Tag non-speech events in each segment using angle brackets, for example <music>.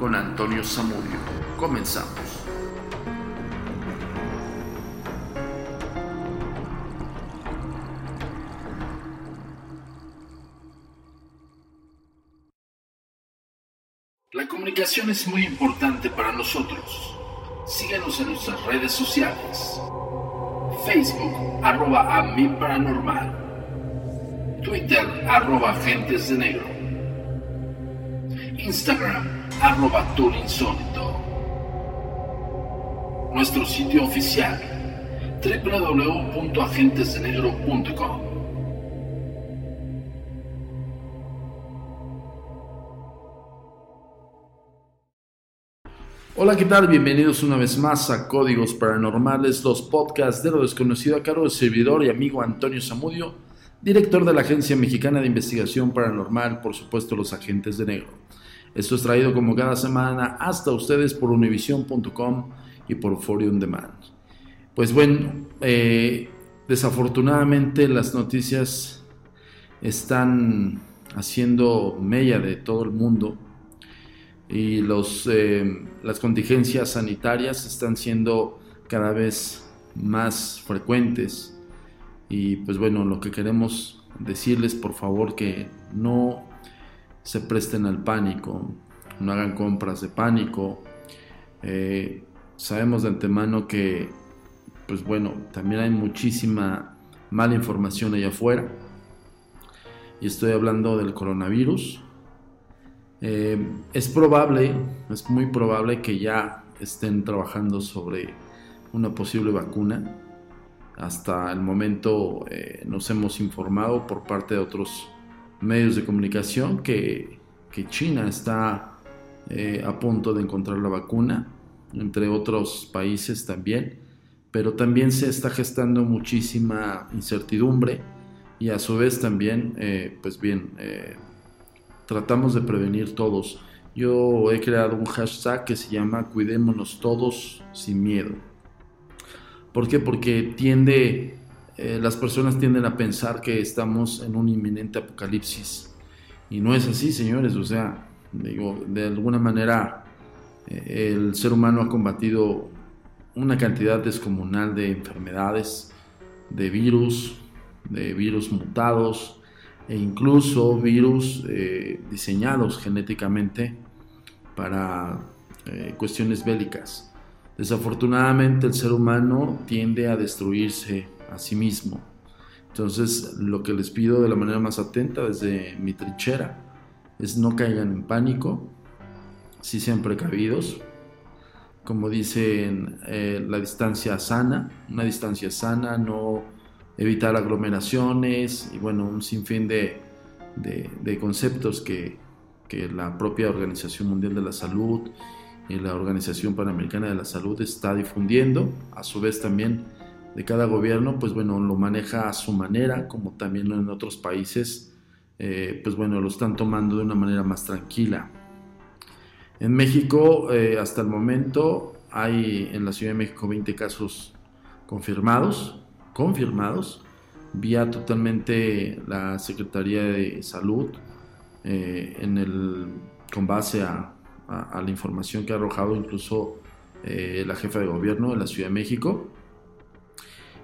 con Antonio Zamudio. Comenzamos. La comunicación es muy importante para nosotros. Síguenos en nuestras redes sociales. Facebook, arroba a mi paranormal. Twitter, arroba agentes de negro. Instagram, arroba insólito. Nuestro sitio oficial, www.agentesdenegro.com. Hola, ¿qué tal? Bienvenidos una vez más a Códigos Paranormales, los podcasts de lo desconocido a cargo del servidor y amigo Antonio Zamudio, director de la Agencia Mexicana de Investigación Paranormal, por supuesto los agentes de negro. Esto es traído como cada semana hasta ustedes por univision.com y por Forium Demand. Pues bueno, eh, desafortunadamente las noticias están haciendo mella de todo el mundo y los, eh, las contingencias sanitarias están siendo cada vez más frecuentes. Y pues bueno, lo que queremos decirles por favor que no se presten al pánico, no hagan compras de pánico. Eh, sabemos de antemano que pues bueno, también hay muchísima mala información allá afuera. Y estoy hablando del coronavirus, eh, es probable, es muy probable que ya estén trabajando sobre una posible vacuna. Hasta el momento eh, nos hemos informado por parte de otros medios de comunicación que, que China está eh, a punto de encontrar la vacuna, entre otros países también, pero también se está gestando muchísima incertidumbre y a su vez también, pues bien, tratamos de prevenir todos. Yo he creado un hashtag que se llama Cuidémonos todos sin miedo. ¿Por qué? Porque tiende, eh, las personas tienden a pensar que estamos en un inminente apocalipsis. Y no es así, señores. O sea, digo, de alguna manera eh, el ser humano ha combatido una cantidad descomunal de enfermedades, de virus, de virus mutados, e incluso virus eh, diseñados genéticamente para cuestiones bélicas. Desafortunadamente el ser humano tiende a destruirse a sí mismo. Entonces lo que les pido de la manera más atenta desde mi trinchera es no caigan en pánico, si sean precavidos, como dicen eh, la distancia sana, una distancia sana, no evitar aglomeraciones y bueno, un sinfín de, de, conceptos que, que, la propia Organización Mundial de la Salud y la Organización Panamericana de la Salud está difundiendo. A su vez también de cada gobierno, pues bueno, lo maneja a su manera, como también en otros países, eh, pues bueno, lo están tomando de una manera más tranquila. En México, eh, hasta el momento, hay en la Ciudad de México 20 casos confirmados, confirmados vía totalmente la Secretaría de Salud eh, en el, con base a, la información que ha arrojado incluso la jefa de gobierno de la Ciudad de México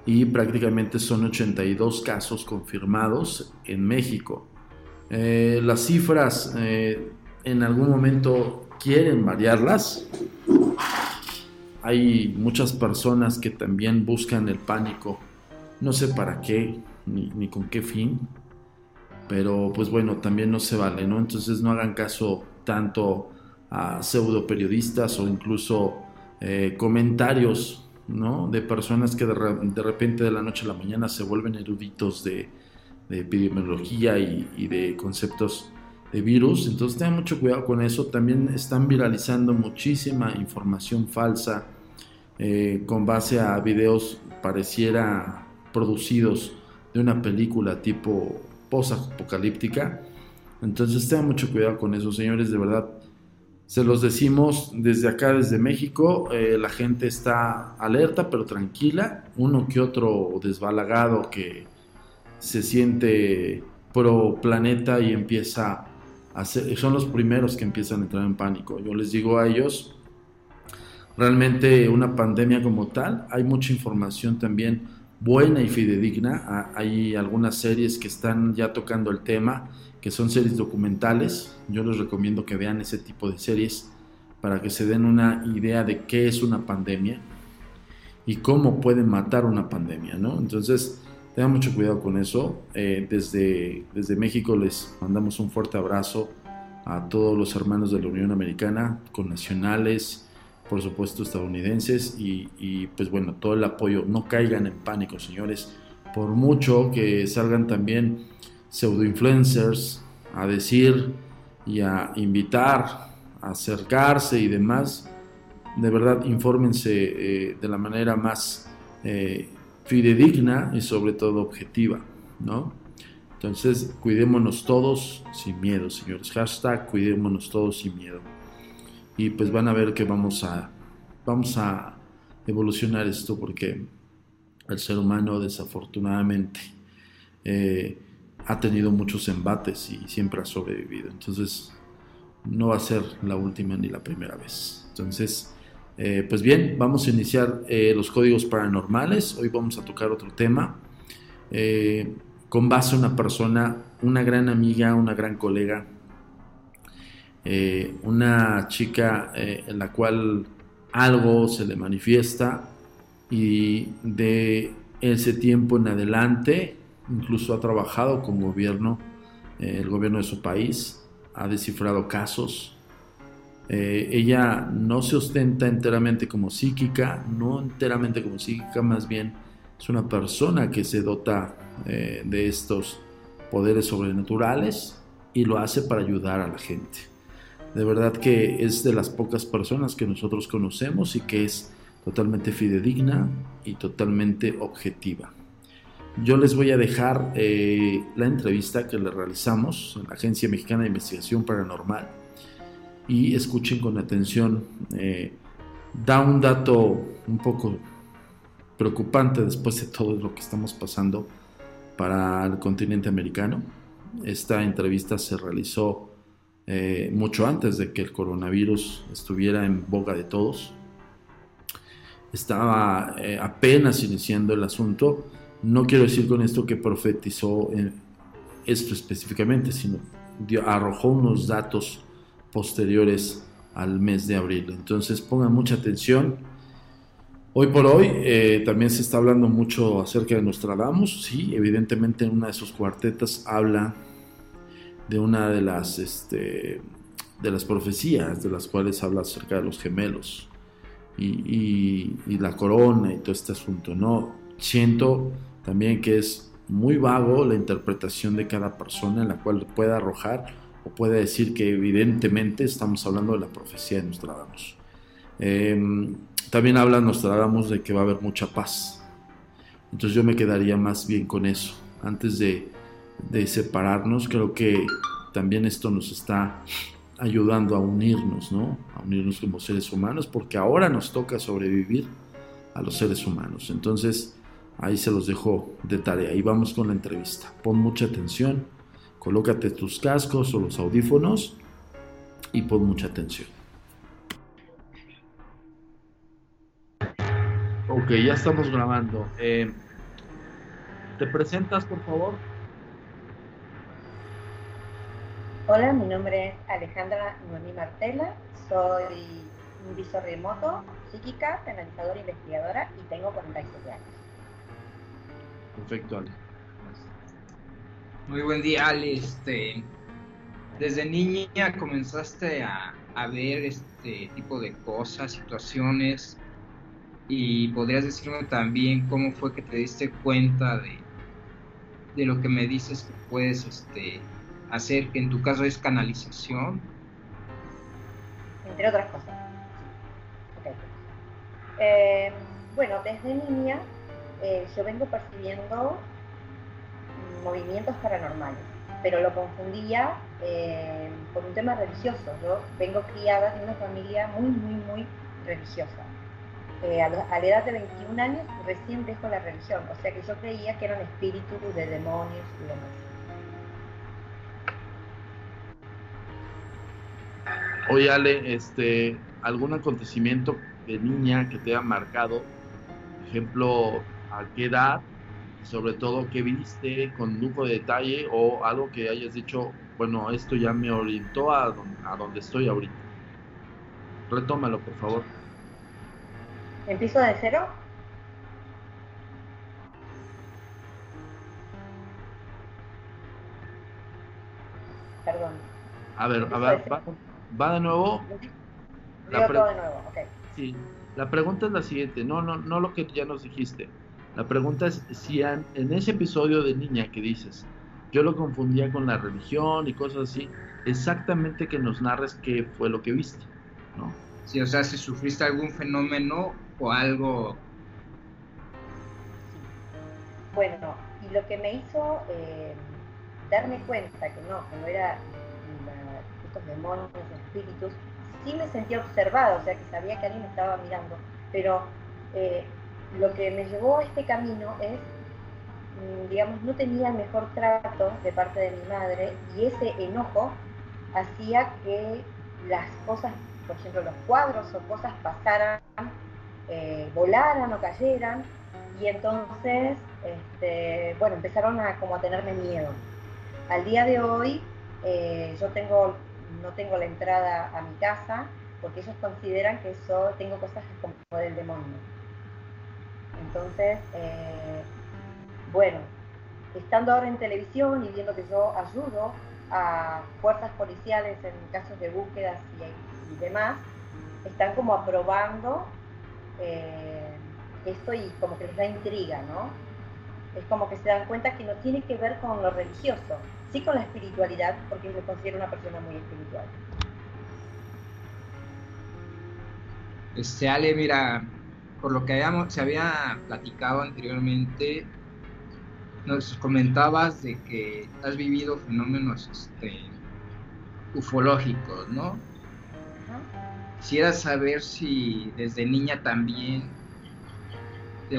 y prácticamente son 82 casos confirmados en México. Eh, las cifras en algún momento quieren variarlas. Hay muchas personas que también buscan el pánico no sé para qué, ni, con qué fin, pero pues bueno, también no se vale, ¿no? Entonces no hagan caso tanto a pseudo periodistas o incluso eh, comentarios, ¿no? De personas que de, repente de la noche a la mañana se vuelven eruditos de, epidemiología y, de conceptos de virus. Entonces tengan mucho cuidado con eso. También están viralizando muchísima información falsa eh, con base a videos pareciera producidos de una película tipo post-apocalíptica. Entonces tengan mucho cuidado con eso, señores, de verdad. Se los decimos desde acá, desde México, eh, la gente está alerta pero tranquila, uno que otro desbalagado que se siente pro planeta y empieza a hacer, son los primeros que empiezan a entrar en pánico. Yo les digo a ellos, realmente una pandemia como tal, hay mucha información también buena y fidedigna, hay algunas series que están ya tocando el tema, que son series documentales. Yo les recomiendo que vean ese tipo de series para que se den una idea de qué es una pandemia y cómo pueden matar una pandemia, ¿no? Entonces, tengan mucho cuidado con eso. Eh, desde, desde México les mandamos un fuerte abrazo a todos los hermanos de la Unión Americana, con nacionales, por supuesto estadounidenses, y, y pues bueno, todo el apoyo. No caigan en pánico, señores, por mucho que salgan también pseudo-influencers a decir y a invitar, a acercarse y demás, de verdad infórmense eh, de la manera más eh, fidedigna y sobre todo objetiva, ¿no? Entonces, cuidémonos todos sin miedo, señores. Hashtag cuidémonos todos sin miedo. Y pues van a ver que vamos a, vamos a evolucionar esto porque el ser humano desafortunadamente eh, ha tenido muchos embates y siempre ha sobrevivido. Entonces, no va a ser la última ni la primera vez. Entonces, eh, pues bien, vamos a iniciar eh, los códigos paranormales. Hoy vamos a tocar otro tema. Eh, con base a una persona, una gran amiga, una gran colega, una chica en la cual algo se le manifiesta y de ese tiempo en adelante incluso ha trabajado con gobierno, eh, el gobierno de su país, ha descifrado casos. Eh, ella no se ostenta enteramente como psíquica, no enteramente como psíquica, más bien es una persona que se dota eh, de estos poderes sobrenaturales y lo hace para ayudar a la gente. De verdad que es de las pocas personas que nosotros conocemos y que es totalmente fidedigna y totalmente objetiva. Yo les voy a dejar eh, la entrevista que le realizamos en la Agencia Mexicana de Investigación Paranormal y escuchen con atención. Eh, da un dato un poco preocupante después de todo lo que estamos pasando para el continente americano. Esta entrevista se realizó eh, mucho antes de que el coronavirus estuviera en boca de todos. Estaba apenas iniciando el asunto no quiero decir con esto que profetizó esto específicamente, sino arrojó unos datos posteriores al mes de abril. Entonces pongan mucha atención. Hoy por hoy eh, también se está hablando mucho acerca de Nostradamus. Sí, evidentemente en una de sus cuartetas habla de una de las, este, de las profecías de las cuales habla acerca de los gemelos y, y la corona y todo este asunto. No siento también que es muy vago la interpretación de cada persona en la cual puede arrojar o puede decir que evidentemente estamos hablando de la profecía de Nostradamus. Eh, también habla Nostradamus de que va a haber mucha paz. Entonces yo me quedaría más bien con eso. Antes de, de separarnos, creo que también esto nos está ayudando a unirnos, ¿no? A unirnos como seres humanos, porque ahora nos toca sobrevivir a los seres humanos. Entonces, Ahí se los dejo de tarea. Y vamos con la entrevista. Pon mucha atención. Colócate tus cascos o los audífonos y pon mucha atención. Ok, ya estamos grabando. Eh, ¿Te presentas, por favor? Hola, mi nombre es Alejandra Noemí Martela. Soy un visor remoto, psíquica, penalizadora, investigadora y tengo 47 años. Perfecto, Ale. Muy buen día, Ale. Este, desde niña comenzaste a, ver este tipo de cosas, situaciones, y podrías decirme también cómo fue que te diste cuenta de, de lo que me dices que puedes este, hacer, que en tu caso es canalización. Entre otras cosas. Eh, bueno, desde niña eh, yo vengo percibiendo movimientos paranormales, pero lo confundía eh, por un tema religioso. Yo vengo criada en una familia muy, muy, muy religiosa. a, la, edad de 21 años recién dejo la religión, o sea que yo creía que eran espíritus de demonios y demás. Oye, Ale, este, ¿algún acontecimiento de niña que te haya marcado? Ejemplo, ¿a qué edad? Sobre todo, ¿qué viste con lujo de detalle o algo que hayas dicho, bueno, esto ya me orientó a, a donde estoy ahorita? Retómalo, por favor. ¿Empiezo de cero? Perdón. A ver, a ver, va de nuevo. Todo de nuevo, ok. Sí, la pregunta es la siguiente, no, no, no lo que ya nos dijiste. La pregunta es si en, ese episodio de niña que dices, yo lo confundía con la religión y cosas así, exactamente que nos narres qué fue lo que viste, ¿no? Sí, o sea, si sufriste algún fenómeno o algo. Bueno, y lo que me hizo eh, darme cuenta que no, que no era demonios, espíritus, sí me sentía observada, o sea que sabía que alguien me estaba mirando, pero eh, lo que me llevó a este camino es, mm, digamos, no tenía el mejor trato de parte de mi madre y ese enojo hacía que las cosas, por ejemplo, los cuadros o cosas pasaran, eh, volaran o cayeran y entonces, este, bueno, empezaron a como a tenerme miedo. Al día de hoy eh, yo tengo no tengo la entrada a mi casa porque ellos consideran que eso tengo cosas como del demonio. Entonces, eh, bueno, estando ahora en televisión y viendo que yo ayudo a fuerzas policiales en casos de búsquedas y, demás, están como aprobando eh, esto y como que les da intriga, ¿no? Es como que se dan cuenta que no tiene que ver con lo religioso, sí con la espiritualidad, porque me considero una persona muy espiritual. Este, Ale, mira, por lo que habíamos, se había platicado anteriormente, nos comentabas de que has vivido fenómenos este, ufológicos, ¿no? Quisiera saber si desde niña también te,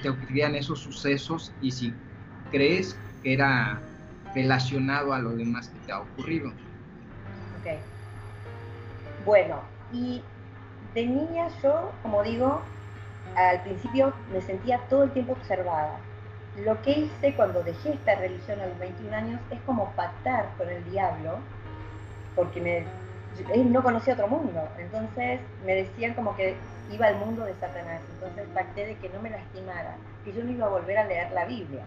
te ocurrían esos sucesos y si crees que era relacionado a lo demás que te ha ocurrido. Ok. Bueno, y de niña yo, como digo, al principio me sentía todo el tiempo observada. Lo que hice cuando dejé esta religión a los 21 años es como pactar con el diablo, porque me, no conocía otro mundo. Entonces me decían como que iba al mundo de Satanás. Entonces pacté de que no me lastimara, que yo no iba a volver a leer la Biblia.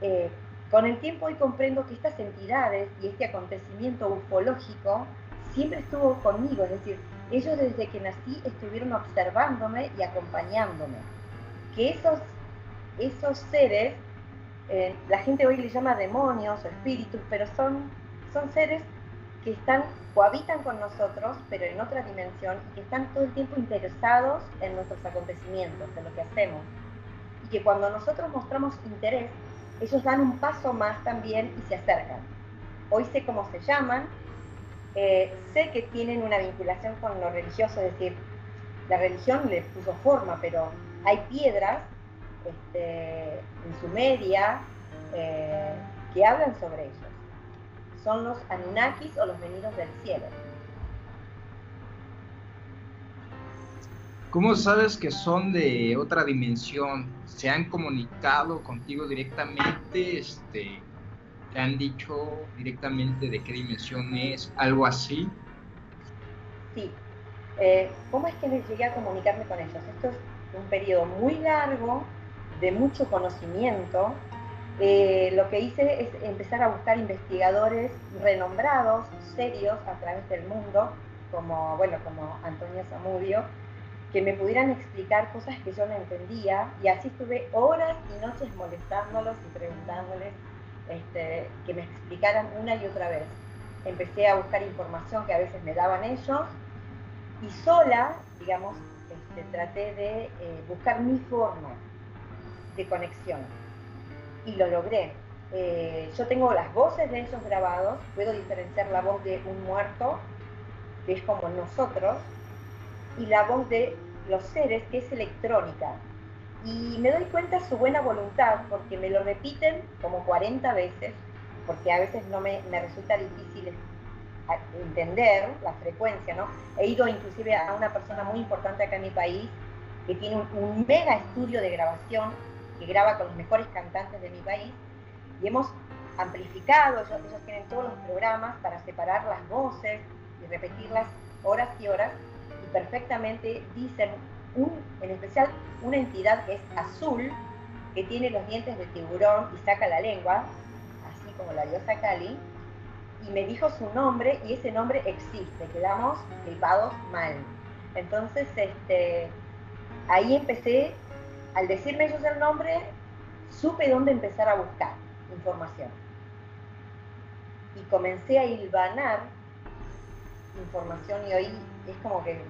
Eh, con el tiempo hoy comprendo que estas entidades y este acontecimiento ufológico siempre estuvo conmigo, es decir, ellos desde que nací estuvieron observándome y acompañándome. Que esos, esos seres, eh, la gente hoy les llama demonios o espíritus, pero son, son seres que están cohabitan con nosotros, pero en otra dimensión, y que están todo el tiempo interesados en nuestros acontecimientos, en lo que hacemos. Y que cuando nosotros mostramos interés, ellos dan un paso más también y se acercan. Hoy sé cómo se llaman, eh, sé que tienen una vinculación con lo religioso, es decir, la religión les puso forma, pero hay piedras este, en Sumeria eh, que hablan sobre ellos. Son los Anunnakis o los venidos del cielo. ¿Cómo sabes que son de otra dimensión? ¿Se han comunicado contigo directamente? Este, ¿Te han dicho directamente de qué dimensión es? ¿Algo así? Sí. Eh, ¿Cómo es que llegué a comunicarme con ellos? Esto es un periodo muy largo, de mucho conocimiento. Eh, lo que hice es empezar a buscar investigadores renombrados, serios, a través del mundo, como, bueno, como Antonio Zamudio, que me pudieran explicar cosas que yo no entendía y así estuve horas y noches molestándolos y preguntándoles este, que me explicaran una y otra vez. Empecé a buscar información que a veces me daban ellos y sola, digamos, este, traté de eh, buscar mi forma de conexión y lo logré. Eh, yo tengo las voces de ellos grabados, puedo diferenciar la voz de un muerto, que es como nosotros, y la voz de los seres, que es electrónica. Y me doy cuenta su buena voluntad, porque me lo repiten como 40 veces, porque a veces no me, me resulta difícil entender la frecuencia, ¿no? He ido inclusive a una persona muy importante acá en mi país, que tiene un, un mega estudio de grabación, que graba con los mejores cantantes de mi país, y hemos amplificado, ellos, tienen todos los programas para separar las voces y repetirlas horas y horas y perfectamente dicen, en especial una entidad que es azul, que tiene los dientes de tiburón y saca la lengua, así como la diosa Kali, y me dijo su nombre y ese nombre existe, quedamos flipados mal. Entonces, este, ahí empecé, al decirme ellos el nombre, supe dónde empezar a buscar información. Y comencé a hilvanar información y hoy es como que,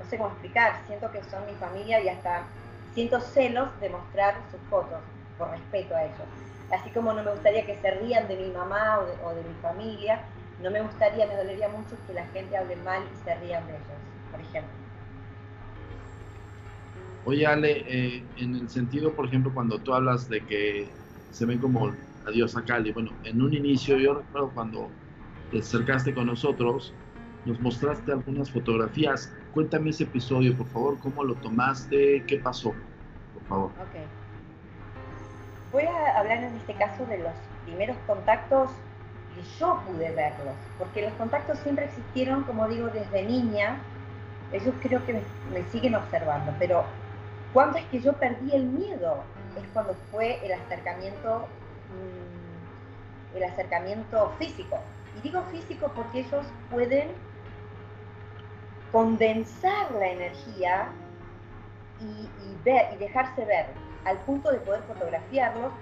no sé cómo explicar, siento que son mi familia y hasta siento celos de mostrar sus fotos por respeto a ellos. Así como no me gustaría que se rían de mi mamá o de, mi familia, no me gustaría, me dolería mucho que la gente hable mal y se rían de ellos, por ejemplo. Oye, Ale, eh, en el sentido, por ejemplo, cuando tú hablas de que se ven como Adiós a Cali. Bueno, en un inicio yo recuerdo cuando te acercaste con nosotros, nos mostraste algunas fotografías. Cuéntame ese episodio, por favor, cómo lo tomaste, qué pasó, por favor. Ok. Voy a hablar en este caso de los primeros contactos que yo pude verlos, porque los contactos siempre existieron, como digo, desde niña. Ellos creo que me, siguen observando, pero cuando es que yo perdí el miedo? Es cuando fue el acercamiento Mm, el acercamiento físico. Y digo físico porque ellos pueden condensar la energía y, ver, y dejarse ver al punto de poder fotografiarlos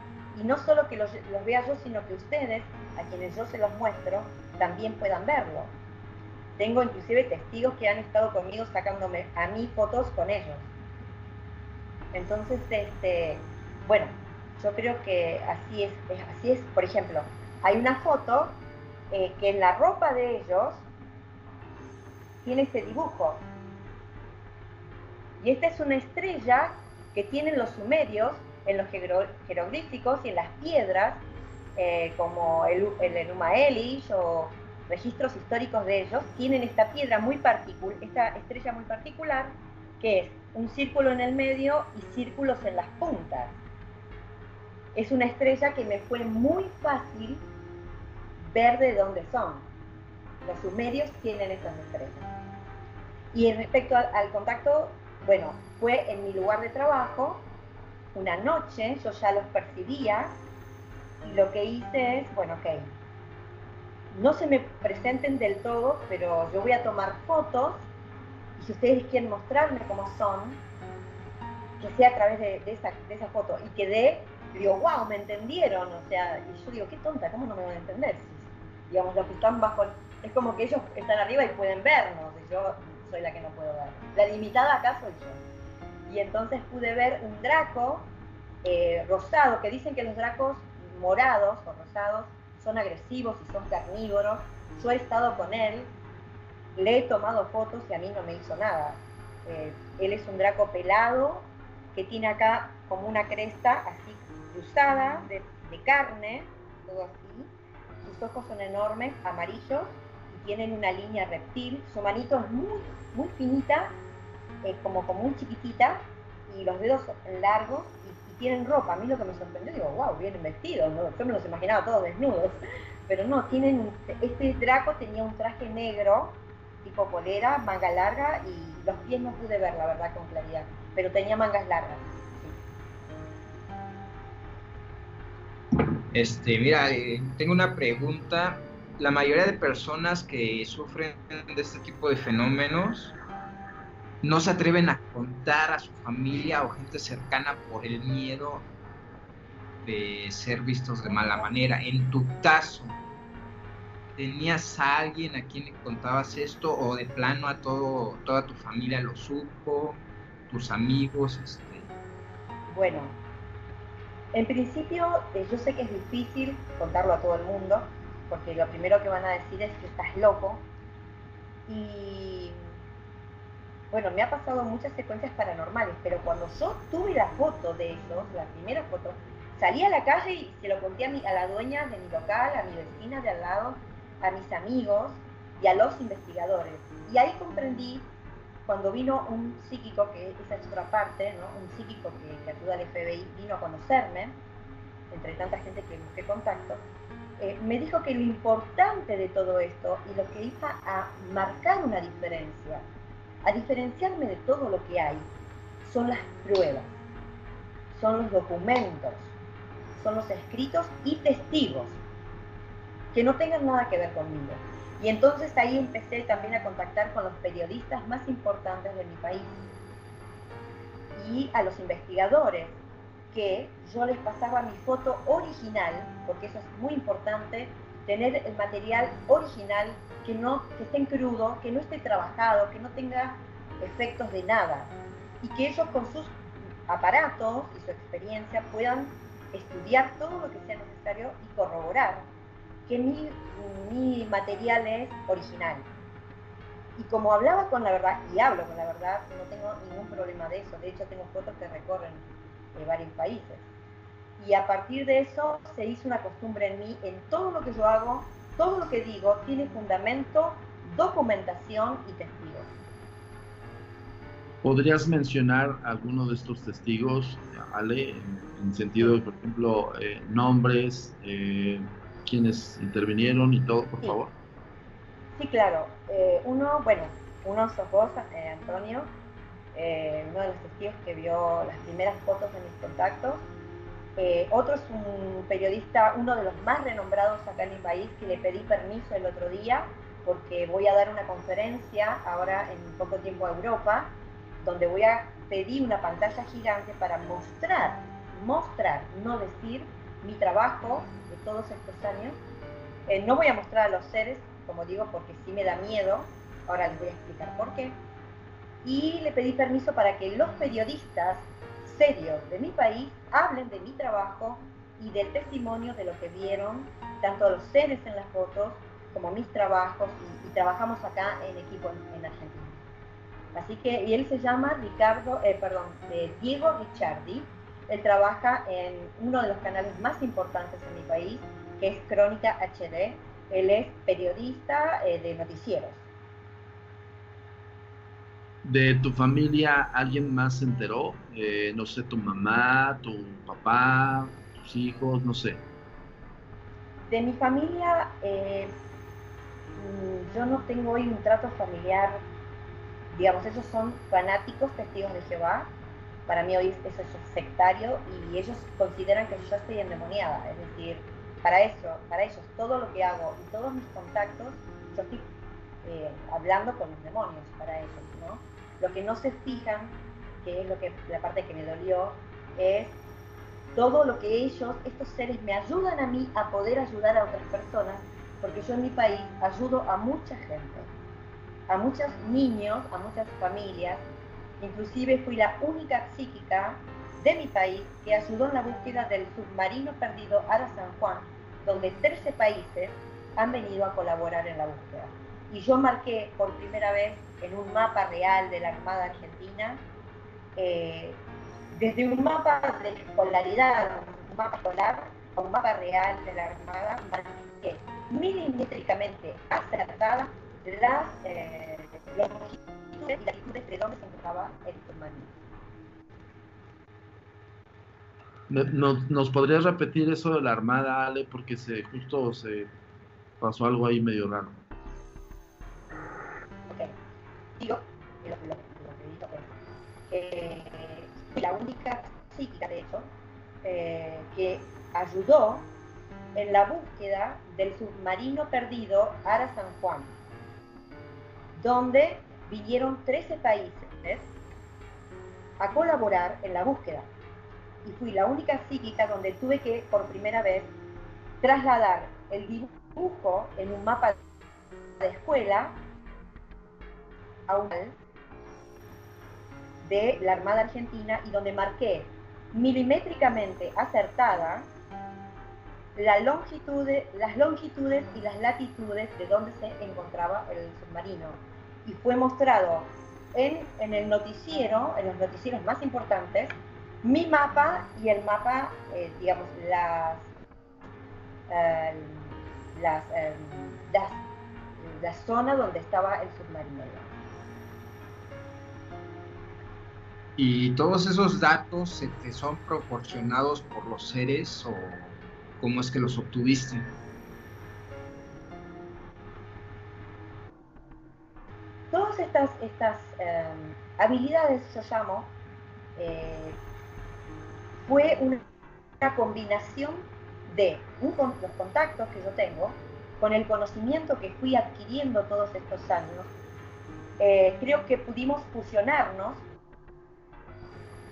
y no solo que los, los, vea yo, sino que ustedes, a quienes yo se los muestro, también puedan verlo. Tengo inclusive testigos que han estado conmigo sacándome a mí fotos con ellos. Entonces, este, bueno, yo creo que así es, así es. Por ejemplo, hay una foto eh, que en la ropa de ellos tiene este dibujo. Y esta es una estrella que tienen los sumerios en los jeroglíficos y en las piedras, eh, como el, el Enuma Elish o registros históricos de ellos, tienen esta piedra muy particular, esta estrella muy particular, que es un círculo en el medio y círculos en las puntas es una estrella que me fue muy fácil ver de dónde son. Los sumerios tienen estas estrellas. Y respecto al, contacto, bueno, fue en mi lugar de trabajo, una noche, yo ya los percibía, y lo que hice es, bueno, ok, no se me presenten del todo, pero yo voy a tomar fotos, y si ustedes quieren mostrarme cómo son, que sea a través de, esa, de esa foto, y que dé digo, wow, me entendieron, o sea, y yo digo, qué tonta, ¿cómo no me van a entender? digamos, los que están bajo, es como que ellos están arriba y pueden vernos, y yo soy la que no puedo ver. La limitada acá soy yo. Y entonces pude ver un draco eh, rosado, que dicen que los dracos morados o rosados son agresivos y son carnívoros. Yo he estado con él, le he tomado fotos y a mí no me hizo nada. Eh, él es un draco pelado que tiene acá como una cresta así cruzada, de, carne, todo así. Sus ojos son enormes, amarillos, tienen una línea reptil. Su manito es muy, muy finita, eh, como, muy chiquitita, y los dedos largos y, tienen ropa. A mí lo que me sorprendió, digo, wow, vienen vestidos, yo me los imaginaba todos desnudos, <laughs> pero no, tienen, este Draco tenía un traje negro, tipo polera, manga larga, y los pies no pude ver, la verdad, con claridad, pero tenía mangas largas. Este, mira, eh, tengo una pregunta. La mayoría de personas que sufren de este tipo de fenómenos no se atreven a contar a su familia o gente cercana por el miedo de ser vistos de mala manera. En tu caso, ¿tenías a alguien a quien le contabas esto o de plano a todo, toda tu familia lo supo, tus amigos? Este? Bueno, en principio eh, yo sé que es difícil contarlo a todo el mundo, porque lo primero que van a decir es que estás loco. Y bueno, me ha pasado muchas secuencias paranormales, pero cuando yo tuve la foto de ellos, la primera foto, salí a la calle y se lo conté a, mi, a la dueña de mi local, a mi vecina de al lado, a mis amigos y a los investigadores. Y ahí comprendí, cuando vino un psíquico, que esa es otra parte, ¿no? un psíquico que, que ayuda al FBI, vino a conocerme, entre tanta gente que busqué contacto, eh, me dijo que lo importante de todo esto y lo que iba a marcar una diferencia, a diferenciarme de todo lo que hay, son las pruebas, son los documentos, son los escritos y testigos que no tengan nada que ver conmigo. Y entonces ahí empecé también a contactar con los periodistas más importantes de mi país y a los investigadores que yo les pasaba mi foto original, porque eso es muy importante, tener el material original que no que esté en crudo, que no esté trabajado, que no tenga efectos de nada y que ellos con sus aparatos y su experiencia puedan estudiar todo lo que sea necesario y corroborar que mi, mi material es original. Y como hablaba con la verdad, y hablo con la verdad, no tengo ningún problema de eso. De hecho, tengo fotos que recorren de varios países. Y a partir de eso se hizo una costumbre en mí, en todo lo que yo hago, todo lo que digo tiene fundamento, documentación y testigos. ¿Podrías mencionar alguno de estos testigos, Ale, en, sentido, por ejemplo, eh, nombres, eh, quienes intervinieron y todo, por favor? Sí, claro. Eh, uno, bueno, uno sos vos, Antonio, eh, uno de los testigos que vio las primeras fotos de mis contactos. Eh, otro es un periodista, uno de los más renombrados acá en mi país, que le pedí permiso el otro día porque voy a dar una conferencia ahora en poco tiempo a Europa, donde voy a pedir una pantalla gigante para mostrar, mostrar, no decir, mi trabajo de todos estos años. Eh, no voy a mostrar a los seres, como digo, porque sí me da miedo, ahora les voy a explicar por qué y le pedí permiso para que los periodistas serios de mi país hablen de mi trabajo y del testimonio de lo que vieron, tanto los seres en las fotos como mis trabajos, y, trabajamos acá en equipo en, Argentina. Así que, y él se llama Ricardo, eh, perdón, Diego Ricciardi, él trabaja en uno de los canales más importantes en mi país, que es Crónica HD, él es periodista eh, de noticieros de tu familia alguien más se enteró? Eh, no sé, tu mamá, tu papá, tus hijos, no sé. De mi familia, eh, mm, yo no tengo hoy un trato familiar, digamos, ellos son fanáticos, testigos de Jehová. Para mí hoy eso es sectario y ellos consideran que yo estoy endemoniada. Es decir, para eso, para ellos todo lo que hago y todos mis contactos, yo estoy eh, hablando con los demonios para ellos, ¿no? Lo que no se fijan, que es lo que la parte que me dolió, es todo lo que ellos, estos seres, me ayudan a mí a poder ayudar a otras personas, porque yo en mi país ayudo a mucha gente, a muchos niños, a muchas familias, inclusive fui la única psíquica de mi país que ayudó en la búsqueda del submarino perdido Ara San Juan, donde 13 países han venido a colaborar en la búsqueda. Y yo marqué por primera vez en un mapa real de la Armada Argentina, eh, desde un mapa de escolaridad, un mapa escolar, a un mapa real de la Armada, marqué milimétricamente acertada las eh, longitudes y latitudes de donde se encontraba el submarino. ¿Nos, ¿Nos podrías repetir eso de la Armada, Ale? Porque se, justo se pasó algo ahí medio raro digo la única psíquica, de hecho, eh, que ayudó en la búsqueda del submarino perdido Ara San Juan, donde vinieron 13 países a colaborar en la búsqueda. y fui la única psíquica donde tuve que, por primera vez, trasladar el dibujo en un mapa de escuela a un de la Armada Argentina y donde marqué milimétricamente acertada las longitudes y las latitudes de donde se encontraba el submarino. Y fue mostrado en, el noticiero, en los noticieros más importantes, mi mapa y el mapa, eh, digamos, las, eh, eh, las, la zona donde estaba el submarino. ¿Y todos esos datos se te son proporcionados por los seres o cómo es que los obtuviste? Todas estas, estas habilidades, yo llamo, fue una, combinación de los contactos que yo tengo, con el conocimiento que fui adquiriendo todos estos años, eh, creo que pudimos fusionarnos,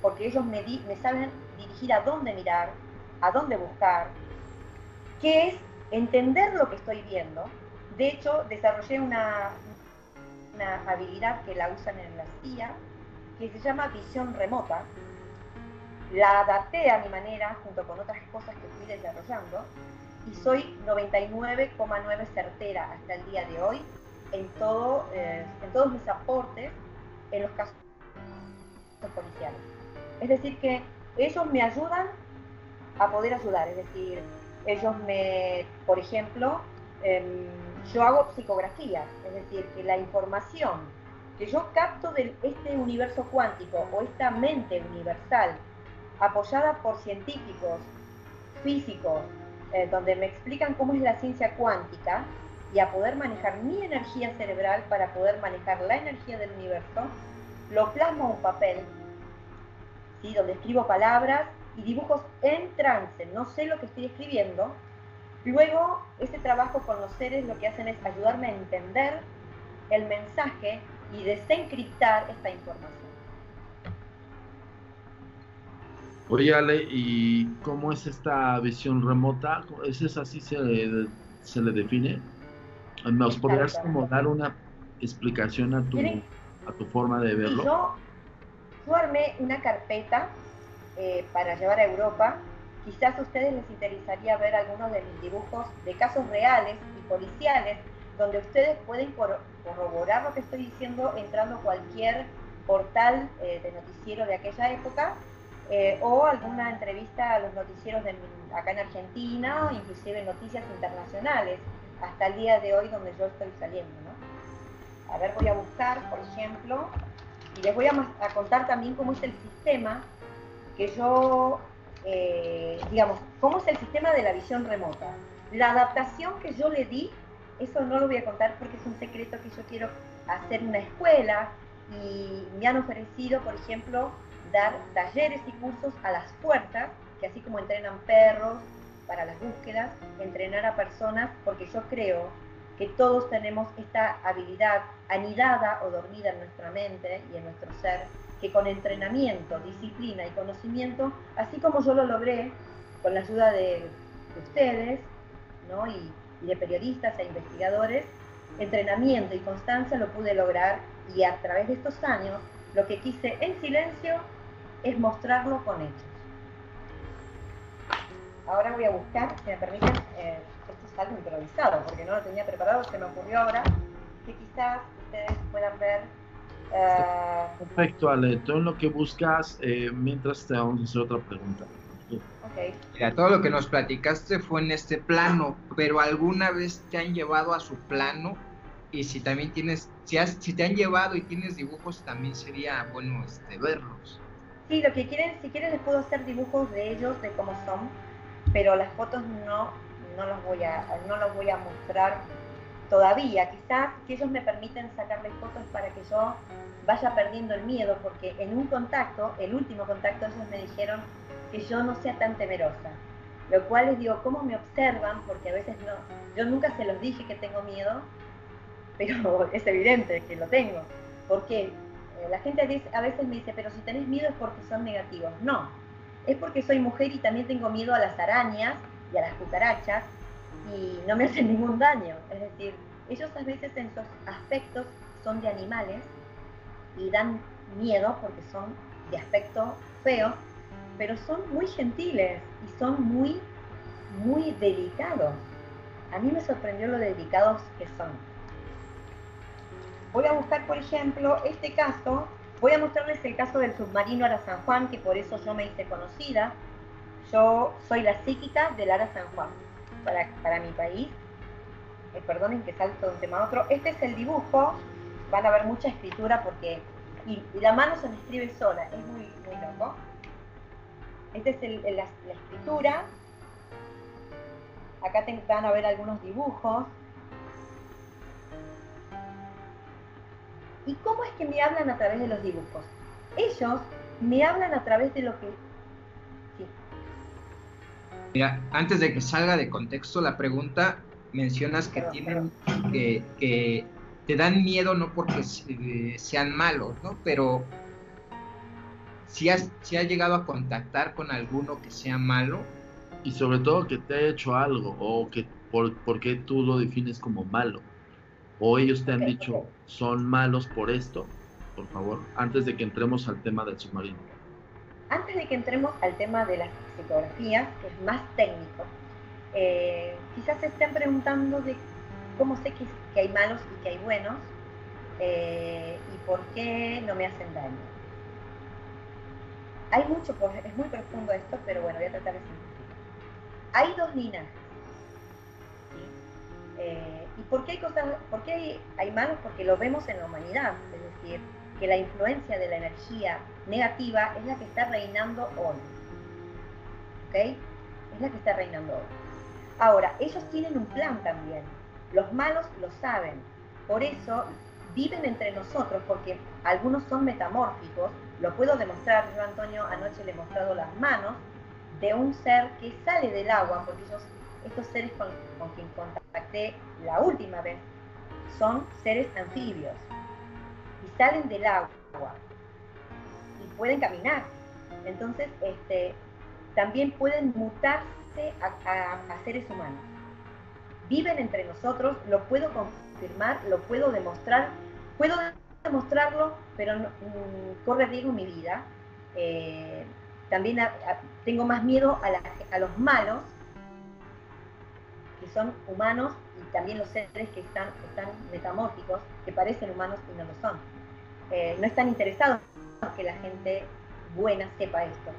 porque ellos me, saben dirigir a dónde mirar, a dónde buscar, qué es entender lo que estoy viendo. De hecho, desarrollé una, habilidad que la usan en la CIA, que se llama visión remota, la adapté a mi manera junto con otras cosas que fui desarrollando y soy 99,9 certera hasta el día de hoy en, eh, en todos mis aportes en los casos policiales. Es decir, que ellos me ayudan a poder ayudar, es decir, ellos me, por ejemplo, em, yo hago psicografía, es decir, que la información que yo capto de este universo cuántico o esta mente universal apoyada por científicos, físicos, eh, donde me explican cómo es la ciencia cuántica y a poder manejar mi energía cerebral para poder manejar la energía del universo, lo plasmo en un papel, ¿sí? donde escribo palabras y dibujos en trance, no sé lo que estoy escribiendo. Luego, ese trabajo con los seres lo que hacen es ayudarme a entender el mensaje y desencriptar esta información. Oye, Ale, ¿y cómo es esta visión remota? ¿Es así se, se le define? ¿Nos podrías como dar una explicación a tu, a tu forma de verlo? Yo, armé una carpeta eh, para llevar a Europa. Quizás a ustedes les interesaría ver algunos de mis dibujos de casos reales y policiales, donde ustedes pueden corroborar lo que estoy diciendo entrando a cualquier portal eh, de noticiero de aquella época eh, o alguna entrevista a los noticieros acá en Argentina, inclusive noticias internacionales, hasta el día de hoy donde yo estoy saliendo. A ver, voy a buscar, por ejemplo, y les voy a, contar también cómo es el sistema que yo, eh, digamos, cómo es el sistema de la visión remota. La adaptación que yo le di, eso no lo voy a contar porque es un secreto que yo quiero hacer una escuela y me han ofrecido, por ejemplo, dar talleres y cursos a las puertas, que así como entrenan perros para las búsquedas, entrenar a personas, porque yo creo que todos tenemos esta habilidad anidada o dormida en nuestra mente y en nuestro ser, que con entrenamiento, disciplina y conocimiento, así como yo lo logré con la ayuda de, ustedes ¿no? y, de periodistas e investigadores, entrenamiento y constancia lo pude lograr y a través de estos años lo que quise en silencio es mostrarlo con hechos. Ahora voy a buscar, si me permiten, eh, es algo improvisado, porque no lo tenía preparado, se me ocurrió ahora, que quizás ustedes puedan ver. Eh, Perfecto, Ale. Todo lo que buscas, eh, mientras te vamos a hacer otra pregunta. Okay. Mira, todo lo que nos platicaste fue en este plano, pero ¿alguna vez te han llevado a su plano? Y si también tienes, si, si te han llevado y tienes dibujos, también sería bueno este, verlos. Sí, lo que quieren, si quieren les puedo hacer dibujos de ellos, de cómo son, pero las fotos no, no los voy a, no los voy a mostrar todavía. Quizás que ellos me permiten sacarles fotos para que yo vaya perdiendo el miedo, porque en un contacto, el último contacto, ellos me dijeron que yo no sea tan temerosa. Lo cual les digo, ¿cómo me observan? Porque a veces no, yo nunca se los dije que tengo miedo, pero <laughs> es evidente que lo tengo. ¿Por qué? la gente a veces me dice, pero si tenés miedo es porque son negativos. No, es porque soy mujer y también tengo miedo a las arañas y a las cucarachas y no me hacen ningún daño. Es decir, ellos a veces en sus aspectos son de animales y dan miedo porque son de aspecto feo, pero son muy gentiles y son muy, muy delicados. A mí me sorprendió lo delicados que son. Voy a buscar, por ejemplo, este caso. Voy a mostrarles el caso del submarino Ara San Juan, que por eso yo me hice conocida. Yo soy la psíquica del Ara San Juan para, para mi país. Eh, perdonen que salto de un tema a otro. Este es el dibujo. Van a ver mucha escritura porque... Y, la mano se me escribe sola. Es muy, muy loco. Esta es la, escritura. Acá van a ver algunos dibujos. ¿Y cómo es que me hablan a través de los dibujos? Ellos me hablan a través de lo que... Mira, antes de que salga de contexto la pregunta, mencionas que tienen que, te dan miedo no porque sean malos, ¿no? Pero si has, si has llegado a contactar con alguno que sea malo. Y sobre todo que te ha hecho algo, o que por, por qué tú lo defines como malo. O ellos te han dicho, son malos por esto, por favor, antes de que entremos al tema del submarino. Antes de que entremos al tema de las fotografías, que es más técnico, eh, quizás se estén preguntando de cómo sé que, hay malos y que hay buenos eh, y por qué no me hacen daño. Hay mucho, es muy profundo esto, pero bueno, voy a tratar de simplificar. Hay dos linajes. Eh, ¿Y por qué hay cosas, por qué hay, malos? Porque lo vemos en la humanidad, es decir, que la influencia de la energía negativa es la que está reinando hoy. ¿Ok? Es la que está reinando hoy. Ahora, ellos tienen un plan también. Los malos lo saben. Por eso viven entre nosotros, porque algunos son metamórficos lo puedo demostrar, yo Antonio anoche le he mostrado las manos de un ser que sale del agua, porque estos seres con, con quien contacté la última vez son seres anfibios y salen del agua y pueden caminar. Entonces, este, también pueden mutarse a seres humanos. Viven entre nosotros, lo puedo confirmar, lo puedo demostrar, puedo demostrarlo, pero mm, corre riesgo mi vida. Eh, también tengo más miedo a, los malos, que son humanos, y también los seres que están, metamórficos, que parecen humanos y no lo son. Eh, no están interesados en que la gente buena sepa esto.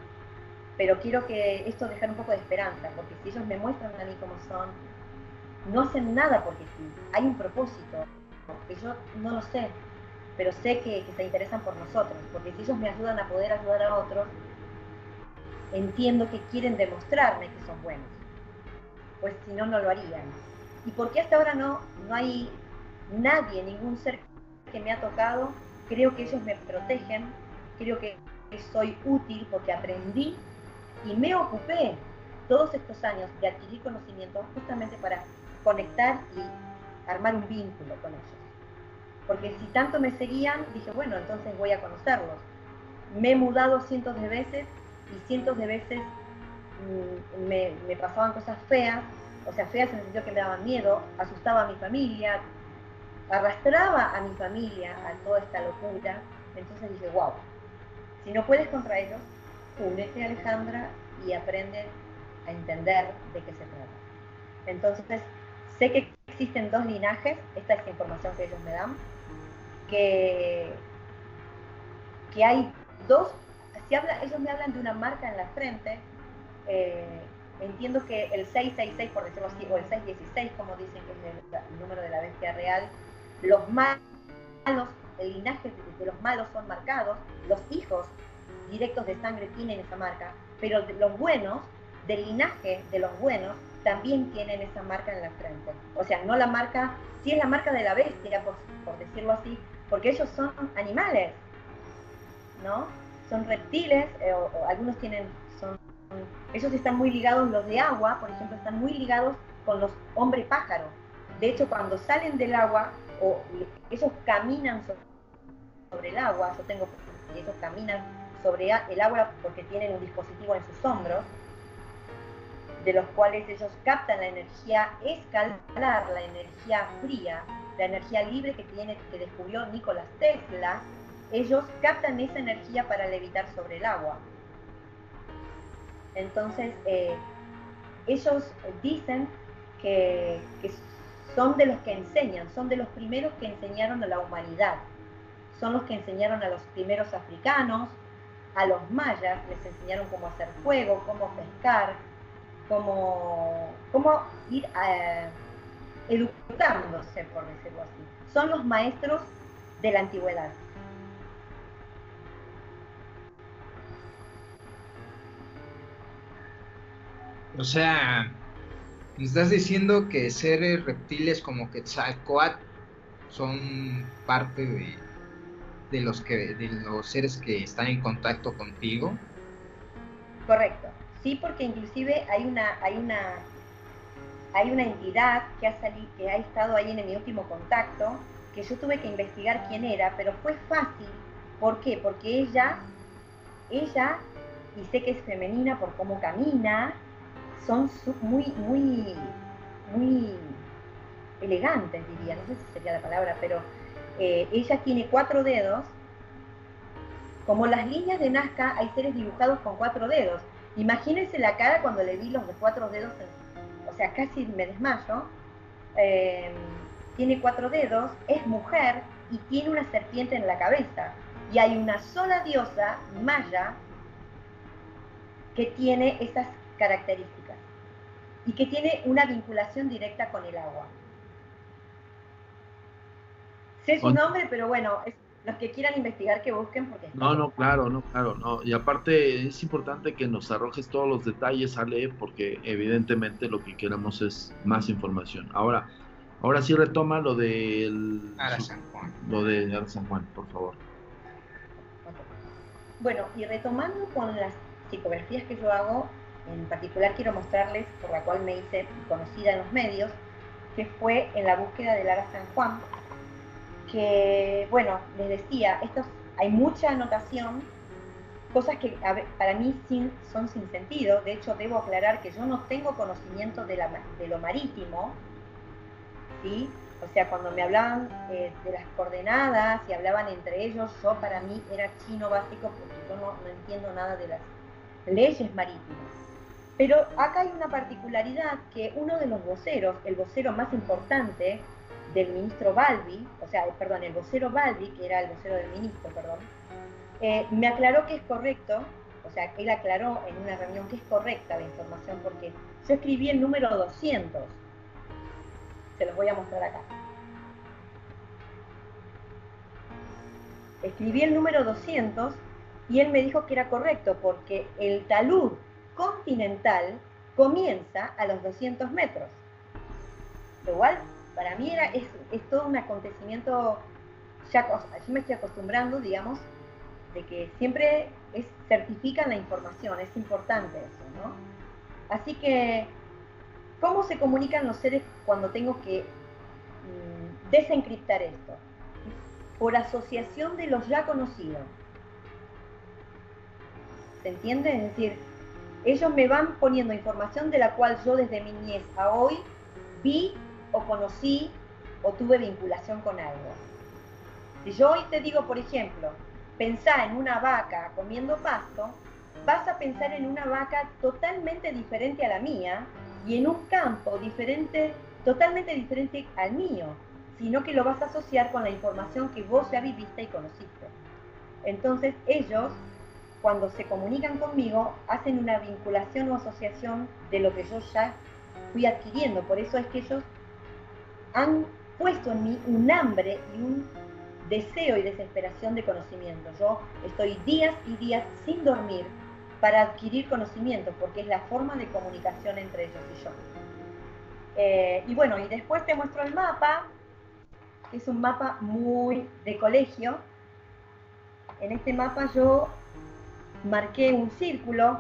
Pero quiero que esto dejar un poco de esperanza, porque si ellos me muestran a mí como son, no hacen nada porque sí, hay un propósito, que yo no lo sé, pero sé que, se interesan por nosotros, porque si ellos me ayudan a poder ayudar a otros, entiendo que quieren demostrarme que son buenos, pues si no, no lo harían. ¿Y por qué hasta ahora no, no hay nadie, ningún ser que me ha tocado? Creo que ellos me protegen, creo que soy útil porque aprendí y me ocupé todos estos años de adquirir conocimiento justamente para conectar y armar un vínculo con ellos porque si tanto me seguían, dije, bueno, entonces voy a conocerlos. Me he mudado cientos de veces y cientos de veces mm, me, pasaban cosas feas, o sea, feas en el sentido que me daban miedo, asustaba a mi familia, arrastraba a mi familia a toda esta locura. Entonces dije, wow, si no puedes contra ellos, únete Alejandra y aprende a entender de qué se trata. Entonces, sé que existen dos linajes, esta es la información que ellos me dan, que, que hay dos, ellos me hablan de una marca en la frente, eh, entiendo que el 666, por decirlo así, o el 616, como dicen que es el, número de la bestia real, los malos, el linaje de, los malos son marcados, los hijos directos de sangre tienen esa marca, pero los buenos, del linaje de los buenos, también tienen esa marca en la frente. O sea, no la marca, sí es la marca de la bestia, por, decirlo así, porque ellos son animales, ¿no? Son reptiles, eh, o, algunos tienen, son, ellos están muy ligados, los de agua, por ejemplo, están muy ligados con los hombres pájaros. De hecho, cuando salen del agua, o ellos caminan sobre, el agua, yo tengo ellos caminan sobre el agua porque tienen un dispositivo en sus hombros, de los cuales ellos captan la energía escalar, la energía fría, la energía libre que, tiene, que descubrió Nikola Tesla, ellos captan esa energía para levitar sobre el agua. Entonces, eh, ellos dicen que, son de los que enseñan, son de los primeros que enseñaron a la humanidad, son los que enseñaron a los primeros africanos, a los mayas, les enseñaron cómo hacer fuego, cómo pescar, cómo, cómo ir a, educándose, por decirlo así. Son los maestros de la antigüedad. O sea, me estás diciendo que seres reptiles como Quetzalcoatl son parte de, de los que de los seres que están en contacto contigo. Correcto. Sí, porque inclusive hay una hay una hay una entidad que ha salido, que ha estado ahí en mi último contacto, que yo tuve que investigar quién era, pero fue fácil. ¿Por qué? Porque ella ella y sé que es femenina por cómo camina, son muy, muy, muy elegantes, diría, no sé si sería la palabra, pero eh, ella tiene cuatro dedos. Como las líneas de Nazca, hay seres dibujados con cuatro dedos. Imagínense la cara cuando le vi los de cuatro dedos, o sea, casi me desmayo. Eh, tiene cuatro dedos, es mujer y tiene una serpiente en la cabeza. Y hay una sola diosa, Maya, que tiene esas características y que tiene una vinculación directa con el agua. Sé su nombre, pero bueno, los que quieran investigar que busquen porque... No, no, claro, no, claro, no. Y aparte es importante que nos arrojes todos los detalles, Ale, porque evidentemente lo que queremos es más información. Ahora, ahora sí retoma lo del... Ara San Juan. Lo de Ara San Juan, por favor. Bueno, y retomando con las psicografías que yo hago, en particular quiero mostrarles, por la cual me hice conocida en los medios, que fue en la búsqueda del Ara San Juan, que, bueno, les decía, estos, hay mucha anotación, cosas que para mí son sin sentido, de hecho debo aclarar que yo no tengo conocimiento de, lo marítimo, ¿sí? O sea, cuando me hablaban eh, de las coordenadas y hablaban entre ellos, yo para mí era chino básico porque yo no entiendo nada de las leyes marítimas. Pero acá hay una particularidad que uno de los voceros, el vocero más importante del ministro Balbi, o sea, perdón, el vocero Balbi, que era el vocero del ministro, perdón, eh, me aclaró que es correcto, o sea, él aclaró en una reunión que es correcta la información porque yo escribí el número 200. Se los voy a mostrar acá. Escribí el número 200 y él me dijo que era correcto porque el talud continental comienza a los 200 metros. Lo para mí era, es, todo un acontecimiento, ya, yo me estoy acostumbrando, digamos, de que siempre certifican la información, es importante eso, ¿no? Así que, ¿cómo se comunican los seres cuando tengo que mm, desencriptar esto? Por asociación de los ya conocidos. ¿Se entiende? Es decir, ellos me van poniendo información de la cual yo desde mi niñez a hoy vi o conocí o tuve vinculación con algo. Si yo hoy te digo, por ejemplo, pensá en una vaca comiendo pasto, vas a pensar en una vaca totalmente diferente a la mía y en un campo diferente, totalmente diferente al mío, sino que lo vas a asociar con la información que vos ya viviste y conociste. Entonces ellos cuando se comunican conmigo, hacen una vinculación o asociación de lo que yo ya fui adquiriendo. Por eso es que ellos han puesto en mí un hambre y un deseo y desesperación de conocimiento. Yo estoy días y días sin dormir para adquirir conocimiento, porque es la forma de comunicación entre ellos y yo. Eh, y bueno, y después te muestro el mapa, que es un mapa muy de colegio. En este mapa yo marqué un círculo.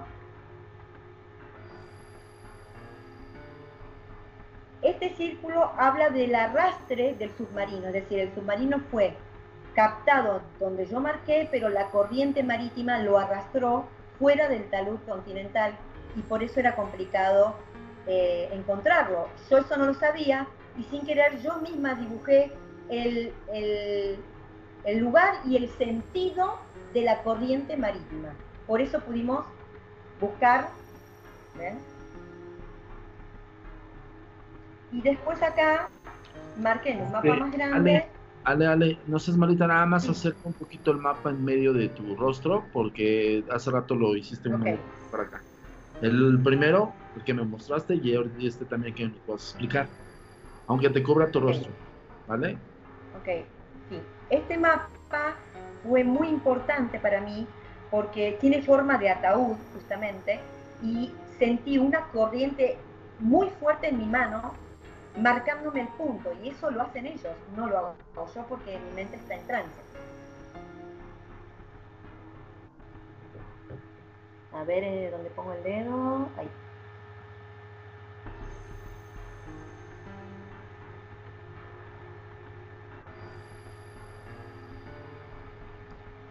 Este círculo habla del arrastre del submarino, es decir, el submarino fue captado donde yo marqué, pero la corriente marítima lo arrastró fuera del talud continental y por eso era complicado eh, encontrarlo. Yo eso no lo sabía y sin querer yo misma dibujé el, el lugar y el sentido de la corriente marítima. Por eso pudimos buscar. Y después acá marqué en un mapa más grande. Ale, Ale, no seas malita, nada más acerca un poquito el mapa en medio de tu rostro, porque hace rato lo hiciste un para acá. El primero, el que me mostraste, y este también que me puedas explicar, aunque te cubra tu rostro, ¿vale? Ok, sí. Este mapa fue muy importante para mí porque tiene forma de ataúd, justamente, y sentí una corriente muy fuerte en mi mano marcándome el punto, y eso lo hacen ellos, no lo hago yo porque mi mente está en trance. A ver eh, dónde pongo el dedo. Ahí.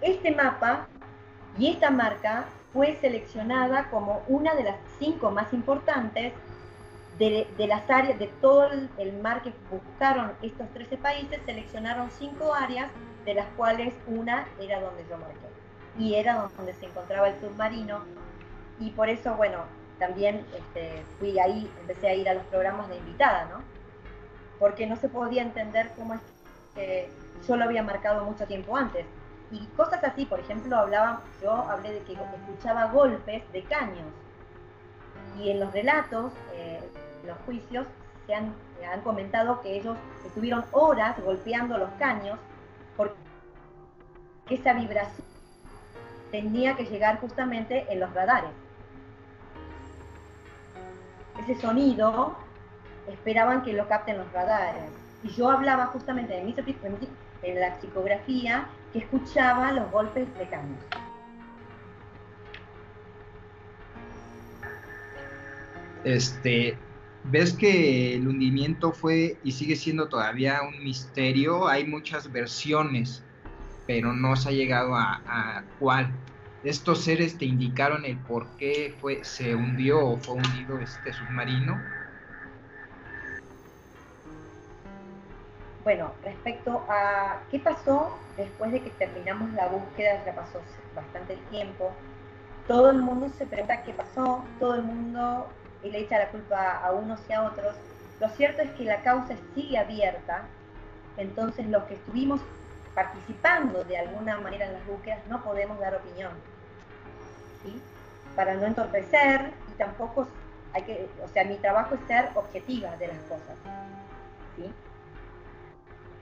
Este mapa y esta marca fue seleccionada como una de las cinco más importantes de, las áreas, de todo el, mar que buscaron estos 13 países, seleccionaron cinco áreas, de las cuales una era donde yo marqué. Y era donde se encontraba el submarino. Y por eso, bueno, también este, fui ahí, empecé a ir a los programas de invitada, ¿no? Porque no se podía entender cómo es que yo lo había marcado mucho tiempo antes. Y cosas así, por ejemplo, hablaba, yo hablé de que escuchaba golpes de caños. Y en los relatos, eh, los juicios se han, han comentado que ellos estuvieron horas golpeando los caños porque esa vibración tenía que llegar justamente en los radares. Ese sonido esperaban que lo capten los radares. Y yo hablaba justamente de mi, en la psicografía que escuchaba los golpes de caños. Este, ves que el hundimiento fue y sigue siendo todavía un misterio, hay muchas versiones, pero no se ha llegado a, cuál. ¿Estos seres te indicaron el por qué fue, se hundió o fue hundido este submarino? Bueno, respecto a qué pasó después de que terminamos la búsqueda, ya pasó bastante tiempo, todo el mundo se pregunta qué pasó, todo el mundo y le echa la culpa a unos y a otros. Lo cierto es que la causa sigue abierta, entonces los que estuvimos participando de alguna manera en las búsquedas no podemos dar opinión, ¿sí? Para no entorpecer y tampoco hay que, o sea, mi trabajo es ser objetiva de las cosas, ¿sí?